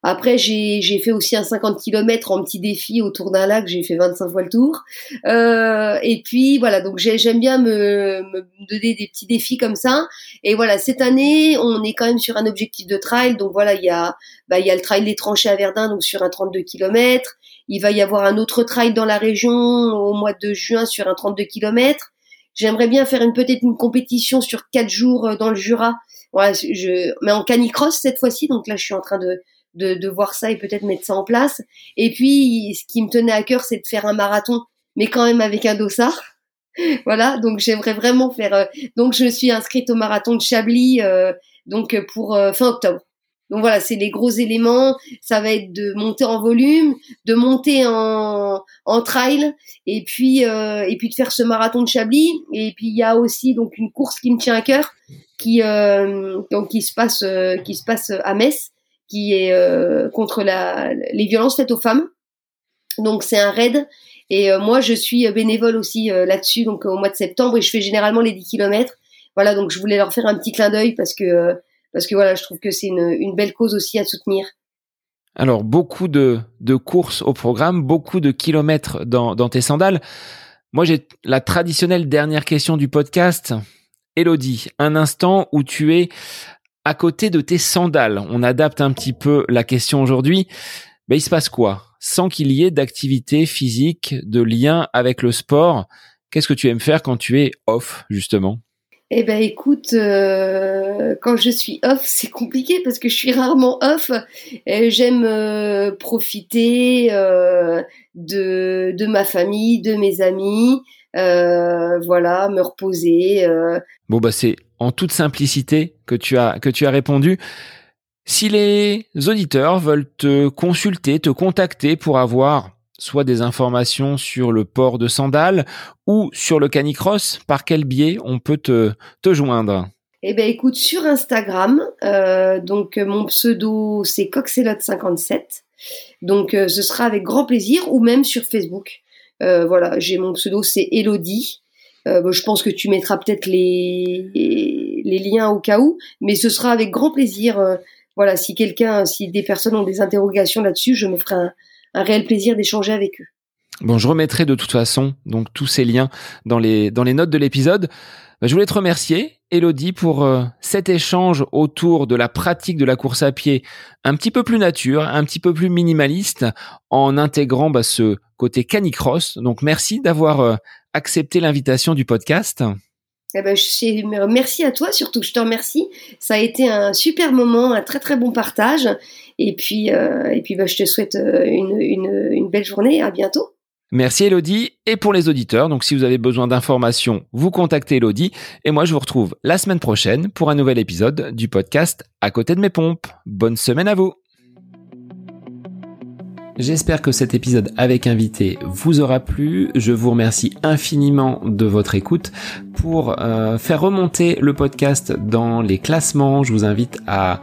Après, j'ai, j'ai fait aussi un 50 km en petit défi autour d'un lac. J'ai fait 25 fois le tour. Euh, et puis voilà, donc j'aime bien me, me, donner des petits défis comme ça. Et voilà, cette année, on est quand même sur un objectif de trail. Donc voilà, il y a, bah, il y a le trail des tranchées à Verdun, donc sur un 32 km. Il va y avoir un autre trail dans la région au mois de juin sur un 32 km. J'aimerais bien faire une peut-être une compétition sur quatre jours euh, dans le Jura voilà, je, mais en canicross cette fois-ci. Donc là, je suis en train de, de, de voir ça et peut-être mettre ça en place. Et puis, ce qui me tenait à cœur, c'est de faire un marathon, mais quand même avec un dossard. voilà, donc j'aimerais vraiment faire. Euh, donc je suis inscrite au marathon de Chablis, euh, donc pour euh, fin octobre. Donc voilà, c'est les gros éléments. Ça va être de monter en volume, de monter en, en trail, et puis et puis de faire ce marathon de Chablis. Et puis il y a aussi donc une course qui me tient à cœur, qui euh, donc qui se passe euh, qui se passe à Metz, qui est euh, contre la, les violences faites aux femmes. Donc c'est un raid et moi je suis bénévole aussi là-dessus donc au mois de septembre et je fais généralement les 10 km. Voilà donc je voulais leur faire un petit clin d'œil parce que parce que voilà je trouve que c'est une, une belle cause aussi à soutenir. Alors beaucoup de, de courses au programme, beaucoup de kilomètres dans, dans tes sandales. Moi j'ai la traditionnelle dernière question du podcast Elodie, un instant où tu es à côté de tes sandales. On adapte un petit peu la question aujourd'hui. Ben, il se passe quoi? Sans qu'il y ait d'activité physique, de lien avec le sport, qu'est-ce que tu aimes faire quand tu es off, justement? Eh ben écoute, euh, quand je suis off, c'est compliqué parce que je suis rarement off. J'aime euh, profiter euh, de, de ma famille, de mes amis. Euh, voilà, me reposer. Euh. Bon bah c'est en toute simplicité que tu as que tu as répondu. Si les auditeurs veulent te consulter, te contacter pour avoir soit des informations sur le port de sandales ou sur le canicross, par quel biais on peut te, te joindre? Eh ben écoute, sur Instagram, euh, donc mon pseudo c'est coxelot57, donc ce sera avec grand plaisir, ou même sur Facebook. Euh, voilà, j'ai mon pseudo, c'est Elodie. Euh, je pense que tu mettras peut-être les, liens au cas où, mais ce sera avec grand plaisir. Euh, voilà, si quelqu'un, si des personnes ont des interrogations là-dessus, je me ferai un, un réel plaisir d'échanger avec eux. Bon, je remettrai de toute façon donc tous ces liens dans les dans les notes de l'épisode. Bah, je voulais te remercier, Elodie, pour euh, cet échange autour de la pratique de la course à pied un petit peu plus nature, un petit peu plus minimaliste, en intégrant bah, ce côté canicross. Donc merci d'avoir euh, accepté l'invitation du podcast. Eh ben, merci à toi, surtout je te remercie. Ça a été un super moment, un très très bon partage. Et puis, euh, bah, je te souhaite une belle journée. À bientôt. Merci Elodie. Et pour les auditeurs, donc si vous avez besoin d'informations, vous contactez Elodie. Et moi, je vous retrouve la semaine prochaine pour un nouvel épisode du podcast À côté de mes pompes. Bonne semaine à vous. J'espère que cet épisode avec invité vous aura plu. Je vous remercie infiniment de votre écoute. Pour euh, faire remonter le podcast dans les classements, je vous invite à